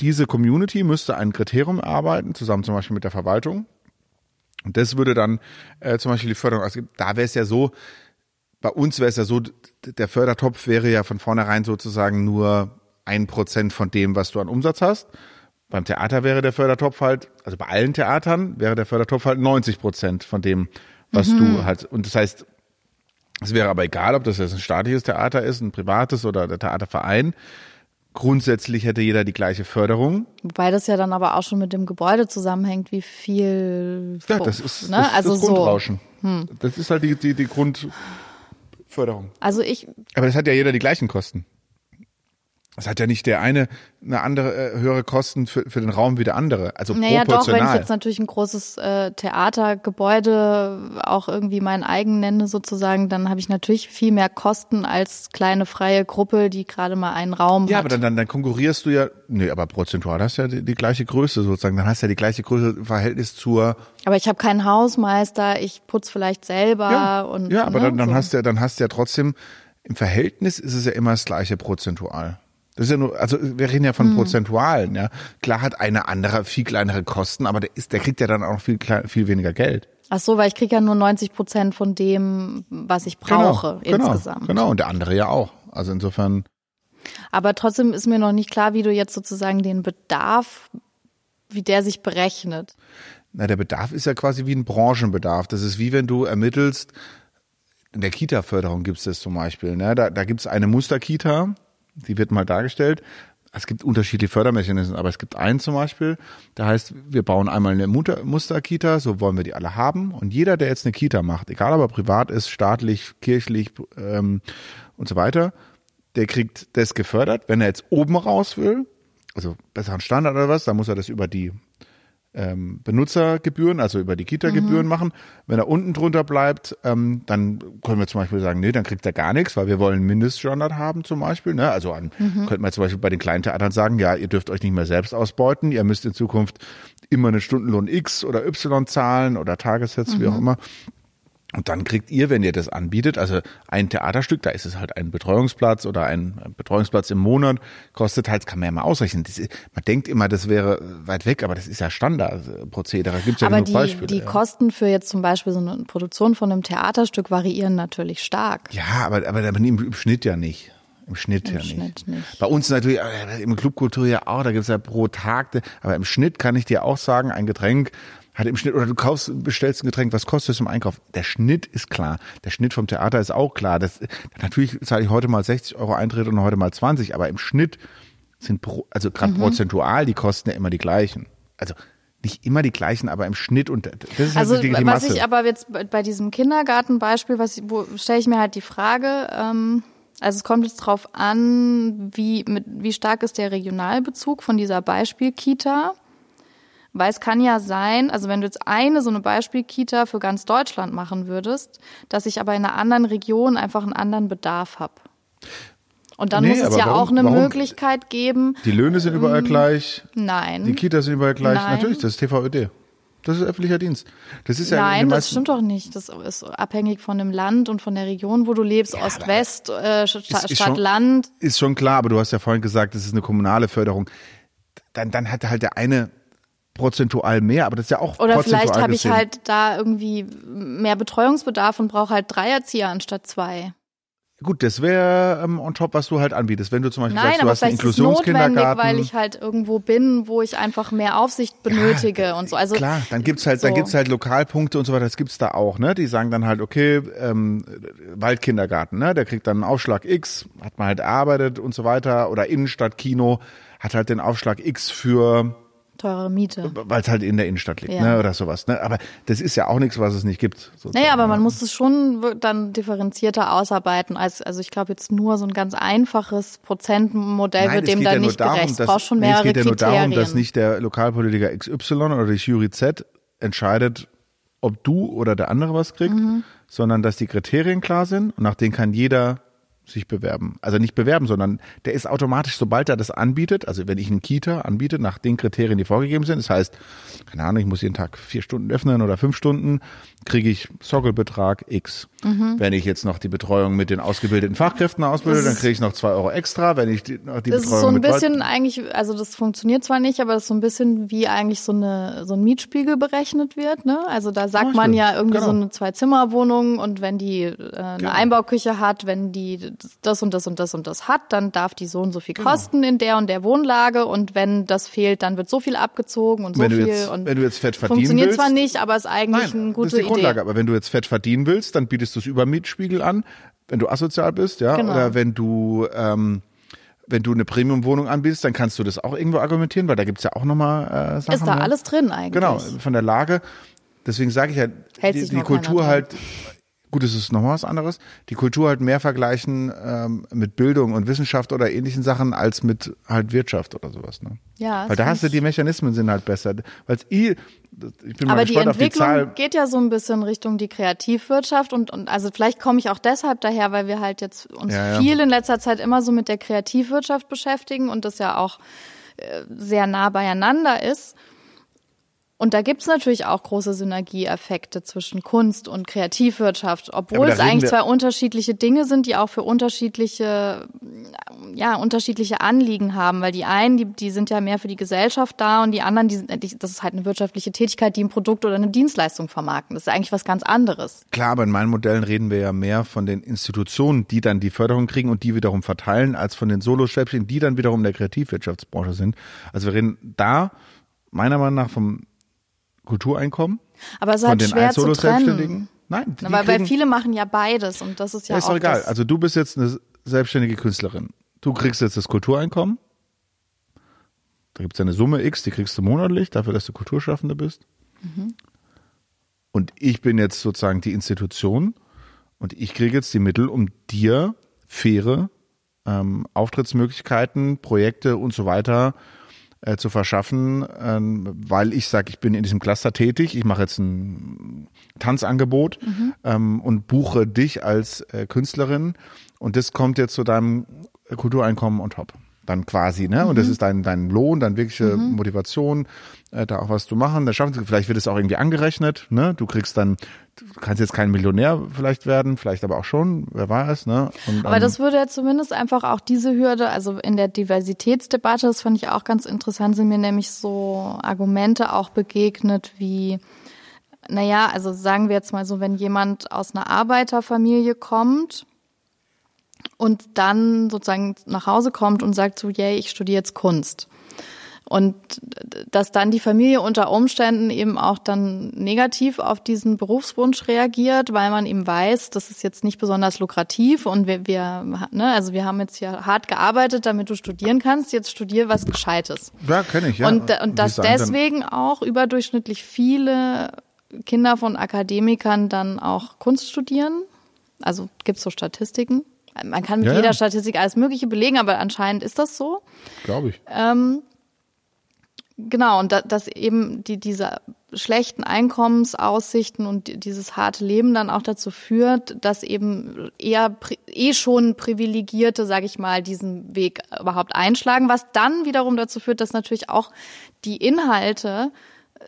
diese Community müsste ein Kriterium erarbeiten, zusammen zum Beispiel mit der Verwaltung. Und das würde dann äh, zum Beispiel die Förderung ausgeben. Da wäre es ja so, bei uns wäre es ja so, der Fördertopf wäre ja von vornherein sozusagen nur ein Prozent von dem, was du an Umsatz hast. Beim Theater wäre der Fördertopf halt, also bei allen Theatern wäre der Fördertopf halt 90 Prozent von dem, was mhm. du halt, und das heißt, es wäre aber egal, ob das jetzt ein staatliches Theater ist, ein privates oder der Theaterverein. Grundsätzlich hätte jeder die gleiche Förderung. Wobei das ja dann aber auch schon mit dem Gebäude zusammenhängt, wie viel. Ja, das ist, ne? das, also das Grundrauschen. So. Hm. Das ist halt die, die, die Grundförderung. Also ich. Aber das hat ja jeder die gleichen Kosten. Es hat ja nicht der eine eine andere äh, höhere Kosten für, für den Raum wie der andere. Also naja, proportional. doch, wenn ich jetzt natürlich ein großes äh, Theatergebäude auch irgendwie mein eigen nenne sozusagen, dann habe ich natürlich viel mehr Kosten als kleine freie Gruppe, die gerade mal einen Raum ja, hat. Ja, aber dann, dann, dann konkurrierst du ja, nee, aber prozentual hast du ja die, die gleiche Größe sozusagen. Dann hast du ja die gleiche Größe im Verhältnis zur. Aber ich habe keinen Hausmeister, ich putz vielleicht selber ja, und. Ja, aber ne, dann, dann so. hast du ja, dann hast du ja trotzdem im Verhältnis ist es ja immer das gleiche prozentual. Das ist ja nur, also wir reden ja von mhm. Prozentualen, ja. Klar hat eine andere viel kleinere Kosten, aber der ist, der kriegt ja dann auch viel, viel weniger Geld. Ach so, weil ich kriege ja nur 90 Prozent von dem, was ich genau, brauche genau, insgesamt. Genau, genau, und der andere ja auch. Also insofern. Aber trotzdem ist mir noch nicht klar, wie du jetzt sozusagen den Bedarf, wie der sich berechnet. Na, der Bedarf ist ja quasi wie ein Branchenbedarf. Das ist wie wenn du ermittelst, in der Kita-Förderung gibt es das zum Beispiel. Ne? Da, da gibt es eine Musterkita, die wird mal dargestellt. Es gibt unterschiedliche Fördermechanismen, aber es gibt einen zum Beispiel, der heißt, wir bauen einmal eine Musterkita, so wollen wir die alle haben. Und jeder, der jetzt eine Kita macht, egal ob er privat ist, staatlich, kirchlich ähm, und so weiter, der kriegt das gefördert. Wenn er jetzt oben raus will, also besseren Standard oder was, dann muss er das über die ähm, Benutzergebühren, also über die Kita-Gebühren mhm. machen. Wenn er unten drunter bleibt, ähm, dann können wir zum Beispiel sagen, nee, dann kriegt er gar nichts, weil wir wollen Mindeststandard haben zum Beispiel. Ne? Also an, mhm. könnte man zum Beispiel bei den kleinen Theatern sagen, ja, ihr dürft euch nicht mehr selbst ausbeuten, ihr müsst in Zukunft immer einen Stundenlohn X oder Y zahlen oder Tagessätze, mhm. wie auch mhm. immer. Und dann kriegt ihr, wenn ihr das anbietet, also ein Theaterstück, da ist es halt ein Betreuungsplatz oder ein Betreuungsplatz im Monat, kostet halt, kann man ja mal ausrechnen. Ist, man denkt immer, das wäre weit weg, aber das ist ja Standardprozedere. Gibt ja aber die, Beispiele. die Kosten für jetzt zum Beispiel so eine Produktion von einem Theaterstück variieren natürlich stark. Ja, aber, aber im, im Schnitt ja nicht. Im Schnitt Im ja Schnitt nicht. nicht. Bei uns natürlich, äh, im Clubkultur ja auch, da gibt's ja pro Tag, aber im Schnitt kann ich dir auch sagen, ein Getränk hat im Schnitt, oder du kaufst, bestellst ein Getränk, was kostet es im Einkauf? Der Schnitt ist klar. Der Schnitt vom Theater ist auch klar. Das, natürlich zahle ich heute mal 60 Euro Eintritt und heute mal 20, aber im Schnitt sind, pro, also gerade mhm. prozentual, die Kosten ja immer die gleichen. Also nicht immer die gleichen, aber im Schnitt und das ist also halt die, die was ich aber jetzt bei diesem Kindergartenbeispiel, was wo stelle ich mir halt die Frage, ähm, also es kommt jetzt drauf an, wie mit wie stark ist der Regionalbezug von dieser Beispiel-Kita weil es kann ja sein, also wenn du jetzt eine so eine Beispielkita für ganz Deutschland machen würdest, dass ich aber in einer anderen Region einfach einen anderen Bedarf habe. Und dann nee, muss es ja warum, auch eine warum? Möglichkeit geben. Die Löhne sind überall ähm, gleich. Nein. Die Kitas sind überall gleich. Nein. Natürlich, das ist TVÖD. Das ist öffentlicher Dienst. Das ist ja Nein, das stimmt doch nicht. Das ist abhängig von dem Land und von der Region, wo du lebst, ja, Ost-West, äh, Stadt-Land. Ist schon klar, aber du hast ja vorhin gesagt, das ist eine kommunale Förderung. Dann, dann hat halt der eine prozentual mehr, aber das ist ja auch Oder vielleicht habe ich halt da irgendwie mehr Betreuungsbedarf und brauche halt drei Erzieher anstatt zwei. Gut, das wäre ähm, on top, was du halt anbietest. Wenn du zum Beispiel Nein, sagst, du hast einen Inklusionskindergarten. weil ich halt irgendwo bin, wo ich einfach mehr Aufsicht benötige ja, und so. Also klar, dann gibt's halt, so. dann gibt's halt Lokalpunkte und so weiter. Das gibt's da auch, ne? Die sagen dann halt, okay, ähm, Waldkindergarten, ne? Der kriegt dann einen Aufschlag X, hat man halt erarbeitet und so weiter. Oder Innenstadtkino hat halt den Aufschlag X für teure Miete. Weil es halt in der Innenstadt liegt, ja. ne, oder sowas. Ne? Aber das ist ja auch nichts, was es nicht gibt. Sozusagen. Naja, aber man muss es schon dann differenzierter ausarbeiten. Als, also ich glaube jetzt nur so ein ganz einfaches Prozentmodell wird dem dann ja nicht darum, gerecht. Es braucht schon mehrere nee, es geht ja nur darum, dass nicht der Lokalpolitiker XY oder die Jury Z entscheidet, ob du oder der andere was kriegt, mhm. sondern dass die Kriterien klar sind und nach denen kann jeder sich bewerben. Also nicht bewerben, sondern der ist automatisch, sobald er das anbietet, also wenn ich einen Kita anbiete, nach den Kriterien, die vorgegeben sind, das heißt, keine Ahnung, ich muss jeden Tag vier Stunden öffnen oder fünf Stunden, kriege ich Sockelbetrag X. Mhm. Wenn ich jetzt noch die Betreuung mit den ausgebildeten Fachkräften ausbilde, dann kriege ich noch zwei Euro extra. Wenn ich die, noch die das Betreuung ist so ein bisschen eigentlich, also das funktioniert zwar nicht, aber das ist so ein bisschen wie eigentlich so eine so ein Mietspiegel berechnet wird. Ne? Also da sagt man ja irgendwie genau. so eine Zwei-Zimmer-Wohnung und wenn die äh, eine genau. Einbauküche hat, wenn die das und das und das und das hat, dann darf die so und so viel genau. kosten in der und der Wohnlage und wenn das fehlt, dann wird so viel abgezogen und so wenn viel jetzt, und wenn du jetzt Fett verdienen funktioniert willst, zwar nicht, aber ist eigentlich nein, eine gute das ist die Grundlage. Idee. Aber wenn du jetzt Fett verdienen willst, dann bietest du es über Mietspiegel an, wenn du asozial bist, ja, Genau. oder wenn du ähm, wenn du eine Premium-Wohnung anbietest, dann kannst du das auch irgendwo argumentieren, weil da gibt's ja auch nochmal äh, Sachen. Ist da ne? alles drin eigentlich? Genau, von der Lage. Deswegen sage ich ja, Hält die, die Kultur halt, gut, es ist nochmal was anderes, die Kultur halt mehr vergleichen ähm, mit Bildung und Wissenschaft oder ähnlichen Sachen als mit halt Wirtschaft oder sowas. Ne? Ja, Weil da hast du die Mechanismen sind halt besser. Weil ich, ich bin mal Aber die gespannt auf die Entwicklung Zahl. geht ja so ein bisschen Richtung die Kreativwirtschaft und, und also vielleicht komme ich auch deshalb daher, weil wir halt jetzt uns Ja, ja. viel in letzter Zeit immer so mit der Kreativwirtschaft beschäftigen und das ja auch äh, sehr nah beieinander ist. Und da gibt's natürlich auch große Synergieeffekte zwischen Kunst und Kreativwirtschaft, obwohl es eigentlich zwei unterschiedliche Dinge sind, die auch für unterschiedliche, ja, unterschiedliche Anliegen haben. Weil die einen, die, die sind ja mehr für die Gesellschaft da und die anderen, die, sind- die, das ist halt eine wirtschaftliche Tätigkeit, die ein Produkt oder eine Dienstleistung vermarkten. Das ist eigentlich was ganz anderes. Klar, aber in meinen Modellen reden wir ja mehr von den Institutionen, die dann die Förderung kriegen und die wiederum verteilen, als von den Solo-Selbstständigen, die dann wiederum in der Kreativwirtschaftsbranche sind. Also wir reden da meiner Meinung nach vom Kultureinkommen, Aber es ist halt den schwer zu trennen. Nein, die Weil, weil kriegen, viele machen ja beides und das ist ja, ja, ist auch egal. Also du bist jetzt eine selbstständige Künstlerin. Du kriegst jetzt das Kultureinkommen. Da gibt's ja eine Summe X, die kriegst du monatlich, dafür, dass du Kulturschaffende bist. Mhm. Und ich bin jetzt sozusagen die Institution und ich kriege jetzt die Mittel, um dir faire ähm, Auftrittsmöglichkeiten, Projekte und so weiter äh, zu verschaffen, ähm, weil ich sage, ich bin in diesem Cluster tätig, ich mache jetzt ein Tanzangebot ähm, und buche dich als äh, Künstlerin. Und das kommt jetzt zu deinem Kultureinkommen on top. Dann quasi, ne? Und das ist dein, dein Lohn, deine wirkliche Motivation, äh, da auch was zu machen. Da schaffen sie, vielleicht wird es auch irgendwie angerechnet, ne? Du kriegst dann, du kannst jetzt kein Millionär vielleicht werden, vielleicht aber auch schon, wer weiß, ne? Und, Aber ähm, das würde ja zumindest einfach auch diese Hürde, also in der Diversitätsdebatte, das fand ich auch ganz interessant, sind mir nämlich so Argumente auch begegnet wie, naja, also sagen wir jetzt mal so, wenn jemand aus einer Arbeiterfamilie kommt und dann sozusagen nach Hause kommt und sagt so, yay, ich studiere jetzt Kunst. Und dass dann die Familie unter Umständen eben auch dann negativ auf diesen Berufswunsch reagiert, weil man eben weiß, das ist jetzt nicht besonders lukrativ und wir, wir ne, also wir haben jetzt hier hart gearbeitet, damit du studieren kannst, jetzt studier was Gescheites. ja, kenne ich, ja. Und, und dass deswegen auch überdurchschnittlich viele Kinder von Akademikern dann auch Kunst studieren. Also gibt's so Statistiken. Man kann mit Ja, jeder ja. Statistik alles Mögliche belegen, aber anscheinend ist das so. Glaube ich. Ähm, genau, und da, dass eben die, diese schlechten Einkommensaussichten und die- dieses harte Leben dann auch dazu führt, dass eben eher eh schon Privilegierte, sage ich mal, diesen Weg überhaupt einschlagen, was dann wiederum dazu führt, dass natürlich auch die Inhalte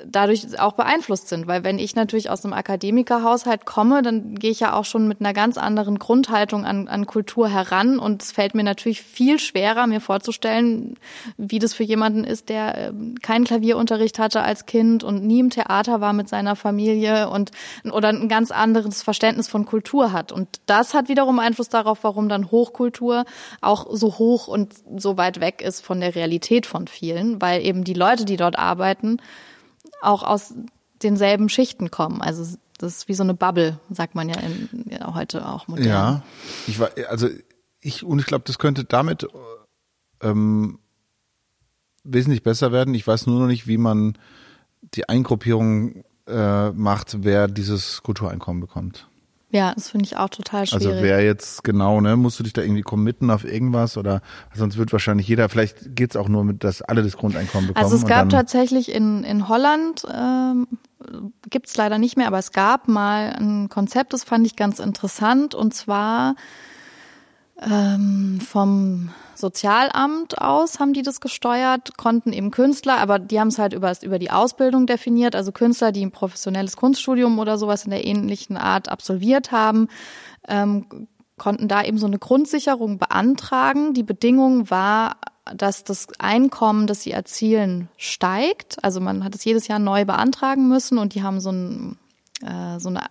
dadurch auch beeinflusst sind. Weil wenn ich natürlich aus einem Akademikerhaushalt komme, dann gehe ich ja auch schon mit einer ganz anderen Grundhaltung an, an Kultur heran. Und es fällt mir natürlich viel schwerer, mir vorzustellen, wie das für jemanden ist, der ähm, keinen Klavierunterricht hatte als Kind und nie im Theater war mit seiner Familie und oder ein ganz anderes Verständnis von Kultur hat. Und das hat wiederum Einfluss darauf, warum dann Hochkultur auch so hoch und so weit weg ist von der Realität von vielen, weil eben die Leute, die dort arbeiten, auch aus denselben Schichten kommen. Also das ist wie so eine Bubble, sagt man ja, in, ja heute auch modern. Ja, ich war, also ich, und ich glaube, das könnte damit ähm, wesentlich besser werden. Ich weiß nur noch nicht, wie man die Eingruppierung äh, macht, wer dieses Kultureinkommen bekommt. Ja, das finde ich auch total schwierig. Also wer jetzt genau, ne, musst du dich da irgendwie committen auf irgendwas oder sonst wird wahrscheinlich jeder, vielleicht geht's auch nur mit, dass alle das Grundeinkommen bekommen. Also es gab tatsächlich in, in Holland, ähm, gibt es leider nicht mehr, aber es gab mal ein Konzept, das fand ich ganz interessant, und zwar ähm, vom Sozialamt aus haben die das gesteuert, konnten eben Künstler, aber die haben es halt über, über die Ausbildung definiert, also Künstler, die ein professionelles Kunststudium oder sowas in der ähnlichen Art absolviert haben, ähm, konnten da eben so eine Grundsicherung beantragen. Die Bedingung war, dass das Einkommen, das sie erzielen, steigt. Also man hat es jedes Jahr neu beantragen müssen und die haben so, ein, äh, so eine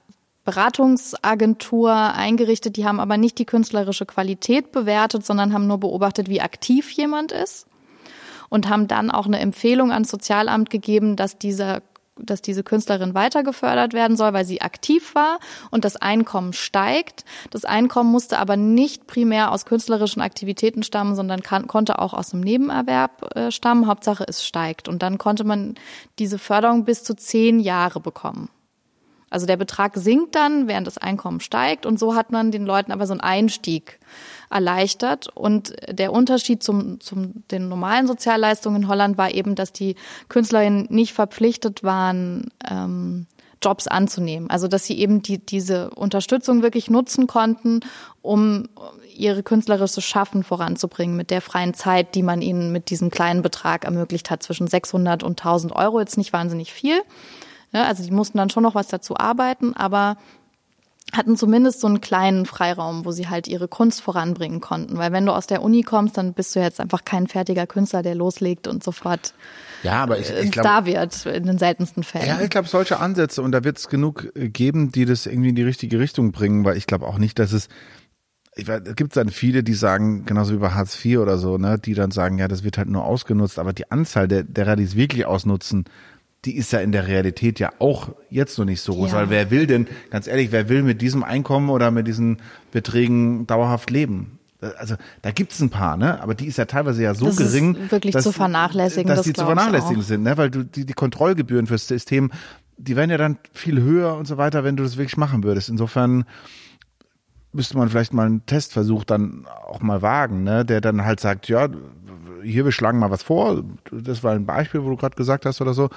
Beratungsagentur eingerichtet, die haben aber nicht die künstlerische Qualität bewertet, sondern haben nur beobachtet, wie aktiv jemand ist und haben dann auch eine Empfehlung ans Sozialamt gegeben, dass dieser dass diese Künstlerin weiter gefördert werden soll, weil sie aktiv war und das Einkommen steigt. Das Einkommen musste aber nicht primär aus künstlerischen Aktivitäten stammen, sondern kann, konnte auch aus dem Nebenerwerb äh, stammen. Hauptsache es steigt. Und dann konnte man diese Förderung bis zu zehn Jahre bekommen. Also der Betrag sinkt dann, während das Einkommen steigt und so hat man den Leuten aber so einen Einstieg erleichtert. Und der Unterschied zum, zum den normalen Sozialleistungen in Holland war eben, dass die Künstlerinnen nicht verpflichtet waren, ähm, Jobs anzunehmen. Also dass sie eben die, diese Unterstützung wirklich nutzen konnten, um ihre künstlerische Schaffen voranzubringen mit der freien Zeit, die man ihnen mit diesem kleinen Betrag ermöglicht hat, zwischen 600 und 1000 Euro. Jetzt nicht wahnsinnig viel. Ja, also die mussten dann schon noch was dazu arbeiten, aber hatten zumindest so einen kleinen Freiraum, wo sie halt ihre Kunst voranbringen konnten. Weil wenn du aus der Uni kommst, dann bist du jetzt einfach kein fertiger Künstler, der loslegt und sofort ja, aber ich, ich glaub, Star wird in den seltensten Fällen. Ja, ich glaube, solche Ansätze und da wird es genug äh, geben, die das irgendwie in die richtige Richtung bringen, weil ich glaube auch nicht, dass es es gibt dann viele, die sagen, genauso wie bei Hartz IV oder so, ne, die dann sagen, ja, das wird halt nur ausgenutzt, aber die Anzahl der, derer, die es wirklich ausnutzen, die ist ja in der Realität ja auch jetzt noch nicht so groß. Ja. Weil wer will denn, ganz ehrlich, wer will mit diesem Einkommen oder mit diesen Beträgen dauerhaft leben? Also da gibt es ein paar, ne? Aber die ist ja teilweise ja so das gering, wirklich dass, zu vernachlässigen, dass das die zu vernachlässigen sind, ne? Weil du die, die Kontrollgebühren fürs System, die werden ja dann viel höher und so weiter, wenn du das wirklich machen würdest. Insofern müsste man vielleicht mal einen Testversuch dann auch mal wagen, ne? Der dann halt sagt, ja, hier, wir schlagen mal was vor. Das war ein Beispiel, wo du gerade gesagt hast oder so.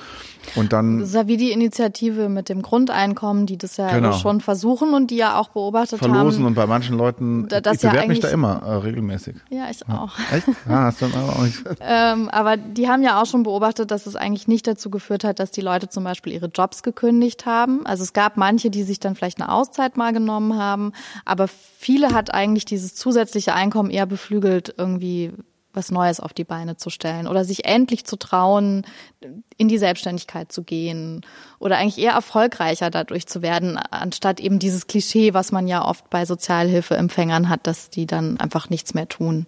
Und dann. Das ist ja wie die Initiative mit dem Grundeinkommen, die das ja genau. schon versuchen und die ja auch beobachtet Verlosen haben. Verlosen und bei manchen Leuten, das ich bewerbe ja mich da immer äh, regelmäßig. Ja, ich auch. Echt? Ah, hast du auch nicht. ähm, aber die haben ja auch schon beobachtet, dass es eigentlich nicht dazu geführt hat, dass die Leute zum Beispiel ihre Jobs gekündigt haben. Also es gab manche, die sich dann vielleicht eine Auszeit mal genommen haben, aber viele hat eigentlich dieses zusätzliche Einkommen eher beflügelt, irgendwie was Neues auf die Beine zu stellen oder sich endlich zu trauen, in die Selbstständigkeit zu gehen oder eigentlich eher erfolgreicher dadurch zu werden, anstatt eben dieses Klischee, was man ja oft bei Sozialhilfeempfängern hat, dass die dann einfach nichts mehr tun.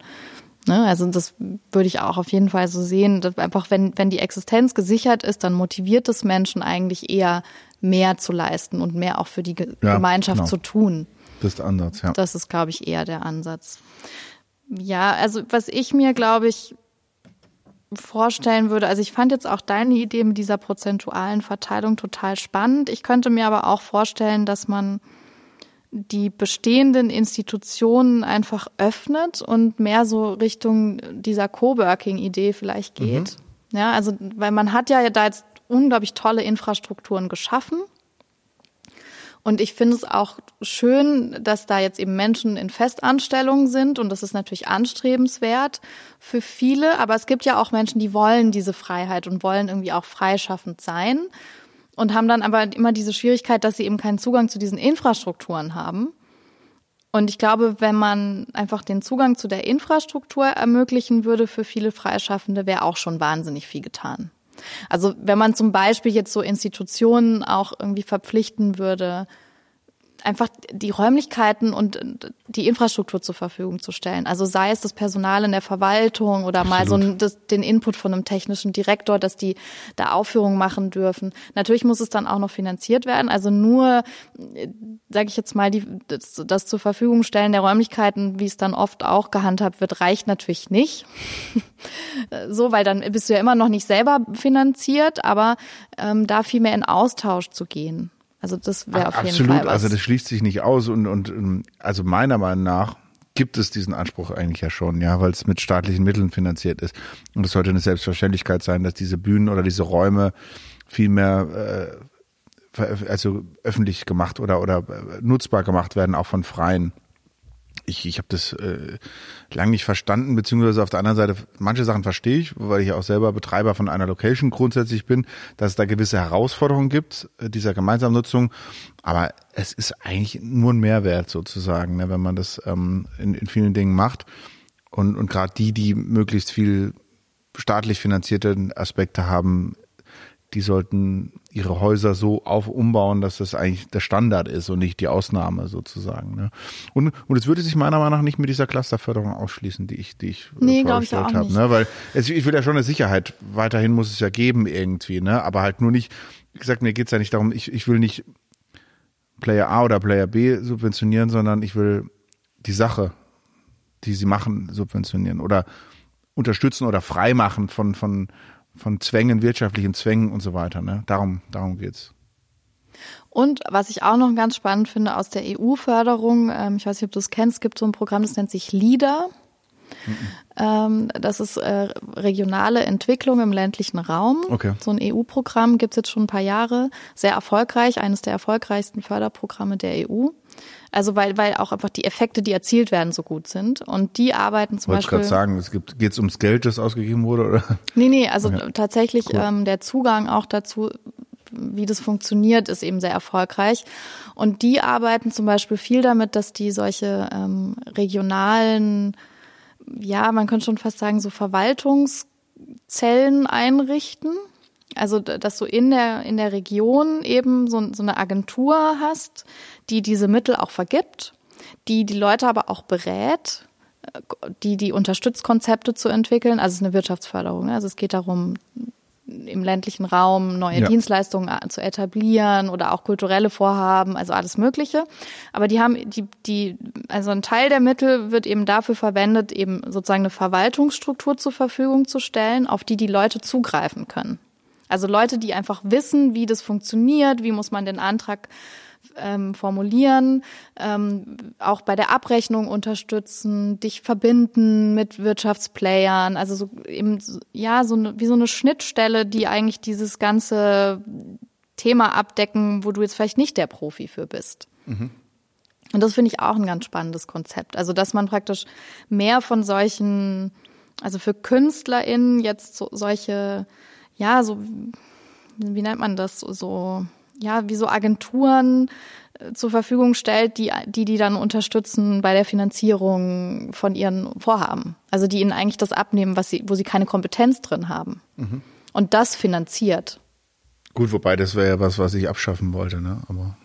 Ne? Also das würde ich auch auf jeden Fall so sehen, dass einfach wenn, wenn die Existenz gesichert ist, dann motiviert es Menschen eigentlich eher mehr zu leisten und mehr auch für die ja, Gemeinschaft genau. zu tun. Das ist der Ansatz, ja. Das ist, glaube ich, eher der Ansatz. Ja, also was ich mir, glaube ich, vorstellen würde, also ich fand jetzt auch deine Idee mit dieser prozentualen Verteilung total spannend. Ich könnte mir aber auch vorstellen, dass man die bestehenden Institutionen einfach öffnet und mehr so Richtung dieser Coworking-Idee vielleicht geht. Mhm. Ja, also weil man hat ja da jetzt unglaublich tolle Infrastrukturen geschaffen und ich finde es auch schön, dass da jetzt eben Menschen in Festanstellungen sind und das ist natürlich anstrebenswert für viele. Aber es gibt ja auch Menschen, die wollen diese Freiheit und wollen irgendwie auch freischaffend sein und haben dann aber immer diese Schwierigkeit, dass sie eben keinen Zugang zu diesen Infrastrukturen haben. Und ich glaube, wenn man einfach den Zugang zu der Infrastruktur ermöglichen würde für viele Freischaffende, wäre auch schon wahnsinnig viel getan. Also wenn man zum Beispiel jetzt so Institutionen auch irgendwie verpflichten würde, einfach die Räumlichkeiten und die Infrastruktur zur Verfügung zu stellen. Also sei es das Personal in der Verwaltung oder Absolut. mal so ein, das, den Input von einem technischen Direktor, dass die da Aufführungen machen dürfen. Natürlich muss es dann auch noch finanziert werden. Also nur, sage ich jetzt mal, die, das, das zur Verfügung stellen der Räumlichkeiten, wie es dann oft auch gehandhabt wird, reicht natürlich nicht. so, weil dann bist du ja immer noch nicht selber finanziert, aber ähm, da viel mehr in Austausch zu gehen. Also das wäre auf Absolut. jeden Fall was. Also das schließt sich nicht aus und, und ähm, also meiner Meinung nach gibt es diesen Anspruch eigentlich ja schon, ja, weil es mit staatlichen Mitteln finanziert ist. Und es sollte eine Selbstverständlichkeit sein, dass diese Bühnen oder diese Räume viel mehr äh, also öffentlich gemacht oder oder äh, nutzbar gemacht werden, auch von Freien ich, ich habe das äh, lang nicht verstanden, beziehungsweise auf der anderen Seite, manche Sachen verstehe ich, weil ich auch selber Betreiber von einer Location grundsätzlich bin, dass es da gewisse Herausforderungen gibt, äh, dieser gemeinsamen Nutzung. Aber es ist eigentlich nur ein Mehrwert sozusagen, ne, wenn man das ähm, in, in vielen Dingen macht. Und, und gerade die, die möglichst viel staatlich finanzierte Aspekte haben, die sollten ihre Häuser so auf umbauen, dass das eigentlich der Standard ist und nicht die Ausnahme sozusagen. Ne? Und, und es würde sich meiner Meinung nach nicht mit dieser Clusterförderung ausschließen, die ich, die ich äh, nee, vorgestellt habe. Ne? Weil es, ich will ja schon eine Sicherheit, weiterhin muss es ja geben irgendwie, ne? Aber halt nur nicht, wie gesagt, mir geht's ja nicht darum, ich, ich will nicht Player A oder Player B subventionieren, sondern ich will die Sache, die sie machen, subventionieren oder unterstützen oder freimachen von, von, von Zwängen, wirtschaftlichen Zwängen und so weiter. Ne? Darum, darum geht's. Und was ich auch noch ganz spannend finde aus der EU-Förderung, ähm, ich weiß nicht, ob du es kennst, gibt so ein Programm, das nennt sich LIDA. Mhm. Das ist äh, regionale Entwicklung im ländlichen Raum. Okay. So ein EU-Programm gibt's jetzt schon ein paar Jahre. Sehr erfolgreich, eines der erfolgreichsten Förderprogramme der EU. Also weil, weil auch einfach die Effekte, die erzielt werden, so gut sind. Und die arbeiten zum Wollte Beispiel. Ich gerade sagen, es gibt, geht's ums Geld, das ausgegeben wurde, oder? Nee, nee, also okay. tatsächlich cool. ähm, der Zugang auch dazu, wie das funktioniert, ist eben sehr erfolgreich. Und die arbeiten zum Beispiel viel damit, dass die solche ähm, regionalen, ja, man könnte schon fast sagen, so Verwaltungszellen einrichten. Also, dass du in der, in der Region eben so, so eine Agentur hast, die diese Mittel auch vergibt, die die Leute aber auch berät, die die unterstützt, Konzepte zu entwickeln. Also es ist eine Wirtschaftsförderung. Ne? Also es geht darum, im ländlichen Raum neue ja. Dienstleistungen zu etablieren oder auch kulturelle Vorhaben, also alles Mögliche. Aber die haben die, die, also ein Teil der Mittel wird eben dafür verwendet, eben sozusagen eine Verwaltungsstruktur zur Verfügung zu stellen, auf die die Leute zugreifen können. Also Leute, die einfach wissen, wie das funktioniert, wie muss man den Antrag ähm, formulieren, ähm, auch bei der Abrechnung unterstützen, dich verbinden mit Wirtschaftsplayern, also so eben ja so eine, wie so eine Schnittstelle, die eigentlich dieses ganze Thema abdecken, wo du jetzt vielleicht nicht der Profi für bist. Mhm. Und das finde ich auch ein ganz spannendes Konzept. Also dass man praktisch mehr von solchen, also für KünstlerInnen jetzt so, solche ja, so, wie nennt man das, so, ja, wie so Agenturen äh, zur Verfügung stellt, die, die die dann unterstützen bei der Finanzierung von ihren Vorhaben. Also die ihnen eigentlich das abnehmen, was sie, wo sie keine Kompetenz drin haben. Mhm. Und das finanziert. Gut, wobei das wäre ja was, was ich abschaffen wollte, ne? Aber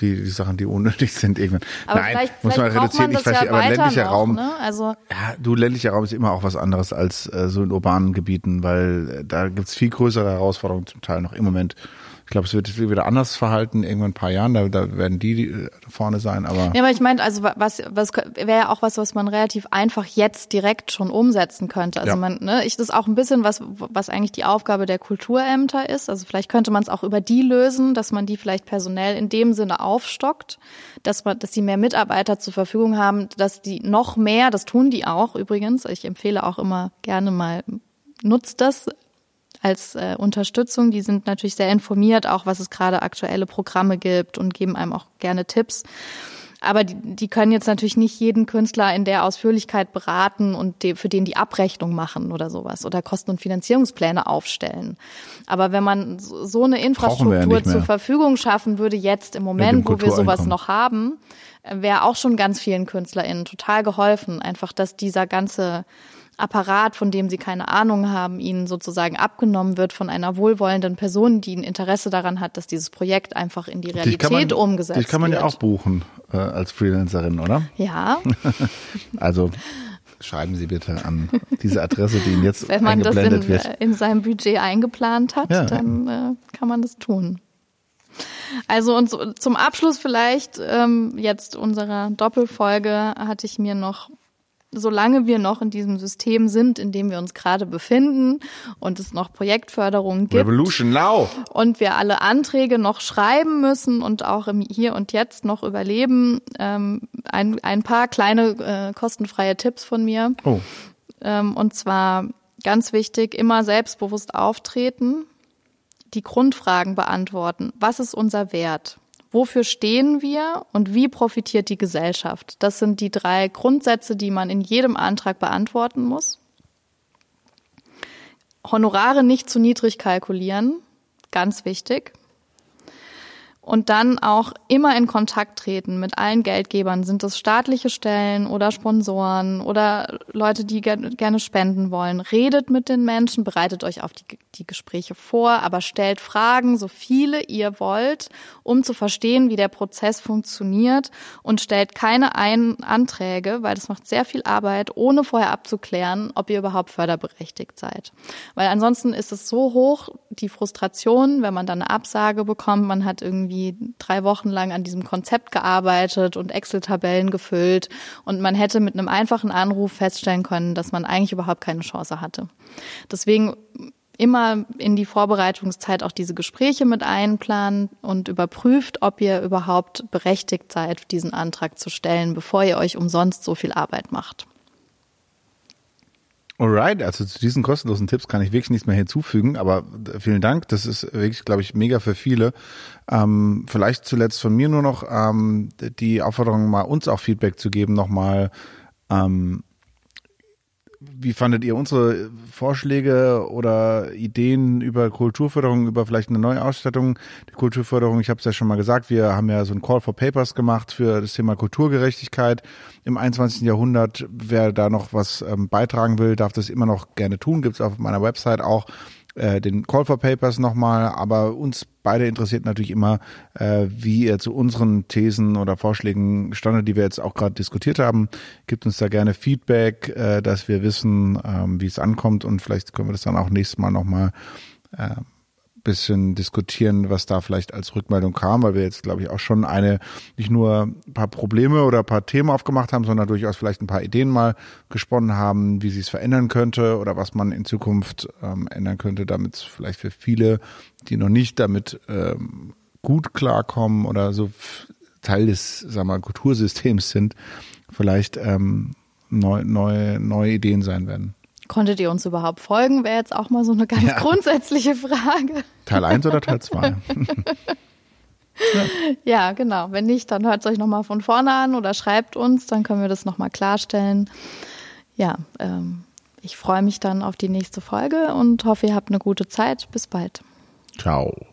die, die Sachen, die unnötig sind. Irgendwann. Aber Nein, vielleicht, muss man reduzieren. Man ich verstehe, ja aber ländlicher noch, Raum, ne? also ja, du ländlicher Raum ist immer auch was anderes als äh, so in urbanen Gebieten, weil äh, da gibt's viel größere Herausforderungen zum Teil noch im Moment glaube, es wird sich wieder anders verhalten, irgendwann ein paar Jahren, da, da werden die vorne sein, aber. Ja, aber ich meine, also was, was wäre ja auch was, was man relativ einfach jetzt direkt schon umsetzen könnte. Also ja. man, ne, ich das ist auch ein bisschen was, was eigentlich die Aufgabe der Kulturämter ist. Also vielleicht könnte man es auch über die lösen, dass man die vielleicht personell in dem Sinne aufstockt, dass man, dass die mehr Mitarbeiter zur Verfügung haben, dass die noch mehr, das tun die auch übrigens. Ich empfehle auch immer gerne mal nutzt das als äh, Unterstützung. Die sind natürlich sehr informiert, auch was es gerade aktuelle Programme gibt und geben einem auch gerne Tipps. Aber die, die können jetzt natürlich nicht jeden Künstler in der Ausführlichkeit beraten und die, für den die Abrechnung machen oder sowas oder Kosten- und Finanzierungspläne aufstellen. Aber wenn man so eine Infrastruktur ja zur Verfügung schaffen würde, jetzt im Moment, wo wir sowas noch haben, wäre auch schon ganz vielen KünstlerInnen total geholfen. Einfach, dass dieser ganze Apparat, von dem sie keine Ahnung haben, ihnen sozusagen abgenommen wird von einer wohlwollenden Person, die ein Interesse daran hat, dass dieses Projekt einfach in die Realität man, umgesetzt wird. Die kann man wird. ja auch buchen äh, als Freelancerin, oder? Ja. also schreiben Sie bitte an diese Adresse, die Ihnen jetzt Wenn man eingeblendet das in, wird. in seinem Budget eingeplant hat, ja, dann äh, kann man das tun. Also und zum Abschluss vielleicht ähm, jetzt unserer Doppelfolge hatte ich mir noch solange wir noch in diesem System sind, in dem wir uns gerade befinden und es noch Projektförderungen gibt. Revolution now! Und wir alle Anträge noch schreiben müssen und auch im Hier und Jetzt noch überleben. Ähm, ein, ein paar kleine äh, kostenfreie Tipps von mir. Oh. Ähm, und zwar ganz wichtig, immer selbstbewusst auftreten, die Grundfragen beantworten. Was ist unser Wert? Wofür stehen wir und wie profitiert die Gesellschaft? Das sind die drei Grundsätze, die man in jedem Antrag beantworten muss. Honorare nicht zu niedrig kalkulieren, ganz wichtig. Und dann auch immer in Kontakt treten mit allen Geldgebern. Sind es staatliche Stellen oder Sponsoren oder Leute, die gerne spenden wollen? Redet mit den Menschen, bereitet euch auf die, die Gespräche vor, aber stellt Fragen, so viele ihr wollt, um zu verstehen, wie der Prozess funktioniert und stellt keine Ein Anträge, weil das macht sehr viel Arbeit, ohne vorher abzuklären, ob ihr überhaupt förderberechtigt seid. Weil ansonsten ist es so hoch, die Frustration, wenn man dann eine Absage bekommt, man hat irgendwie irgendwie drei Wochen lang an diesem Konzept gearbeitet und Excel-Tabellen gefüllt und man hätte mit einem einfachen Anruf feststellen können, dass man eigentlich überhaupt keine Chance hatte. Deswegen immer in die Vorbereitungszeit auch diese Gespräche mit einplanen und überprüft, ob ihr überhaupt berechtigt seid, diesen Antrag zu stellen, bevor ihr euch umsonst so viel Arbeit macht. Alright, also zu diesen kostenlosen Tipps kann ich wirklich nichts mehr hinzufügen, aber vielen Dank. Das ist wirklich, glaube ich, mega für viele. Ähm, vielleicht zuletzt von mir nur noch ähm, die Aufforderung, mal uns auch Feedback zu geben, nochmal. Ähm, wie fandet ihr unsere Vorschläge oder Ideen über Kulturförderung, über vielleicht eine neue Ausstattung der Kulturförderung? Ich habe es ja schon mal gesagt, wir haben ja so ein Call for Papers gemacht für das Thema Kulturgerechtigkeit im 21. Jahrhundert. Wer da noch was ähm, beitragen will, darf das immer noch gerne tun. Gibt es auf meiner Website auch äh, den Call for Papers nochmal, aber uns beide interessiert natürlich immer, äh, wie ihr zu unseren Thesen oder Vorschlägen standet, die wir jetzt auch gerade diskutiert haben. Gibt uns da gerne Feedback, äh, dass wir wissen, ähm, wie es ankommt und vielleicht können wir das dann auch nächstes Mal nochmal äh, bisschen diskutieren, was da vielleicht als Rückmeldung kam, weil wir jetzt, glaube ich, auch schon eine, nicht nur ein paar Probleme oder ein paar Themen aufgemacht haben, sondern durchaus vielleicht ein paar Ideen mal gesponnen haben, wie sich es verändern könnte oder was man in Zukunft ähm, ändern könnte, damit es vielleicht für viele, die noch nicht damit ähm, gut klarkommen oder so Teil des, sagen wir mal, Kultursystems sind, vielleicht ähm, neu, neue, neue Ideen sein werden. Konntet ihr uns überhaupt folgen? Wäre jetzt auch mal so eine ganz ja. grundsätzliche Frage. Teil 1 oder Teil 2? ja. ja, genau. Wenn nicht, dann hört es euch nochmal von vorne an oder schreibt uns, dann können wir das nochmal klarstellen. Ja, ähm, ich freue mich dann auf die nächste Folge und hoffe, ihr habt eine gute Zeit. Bis bald. Ciao.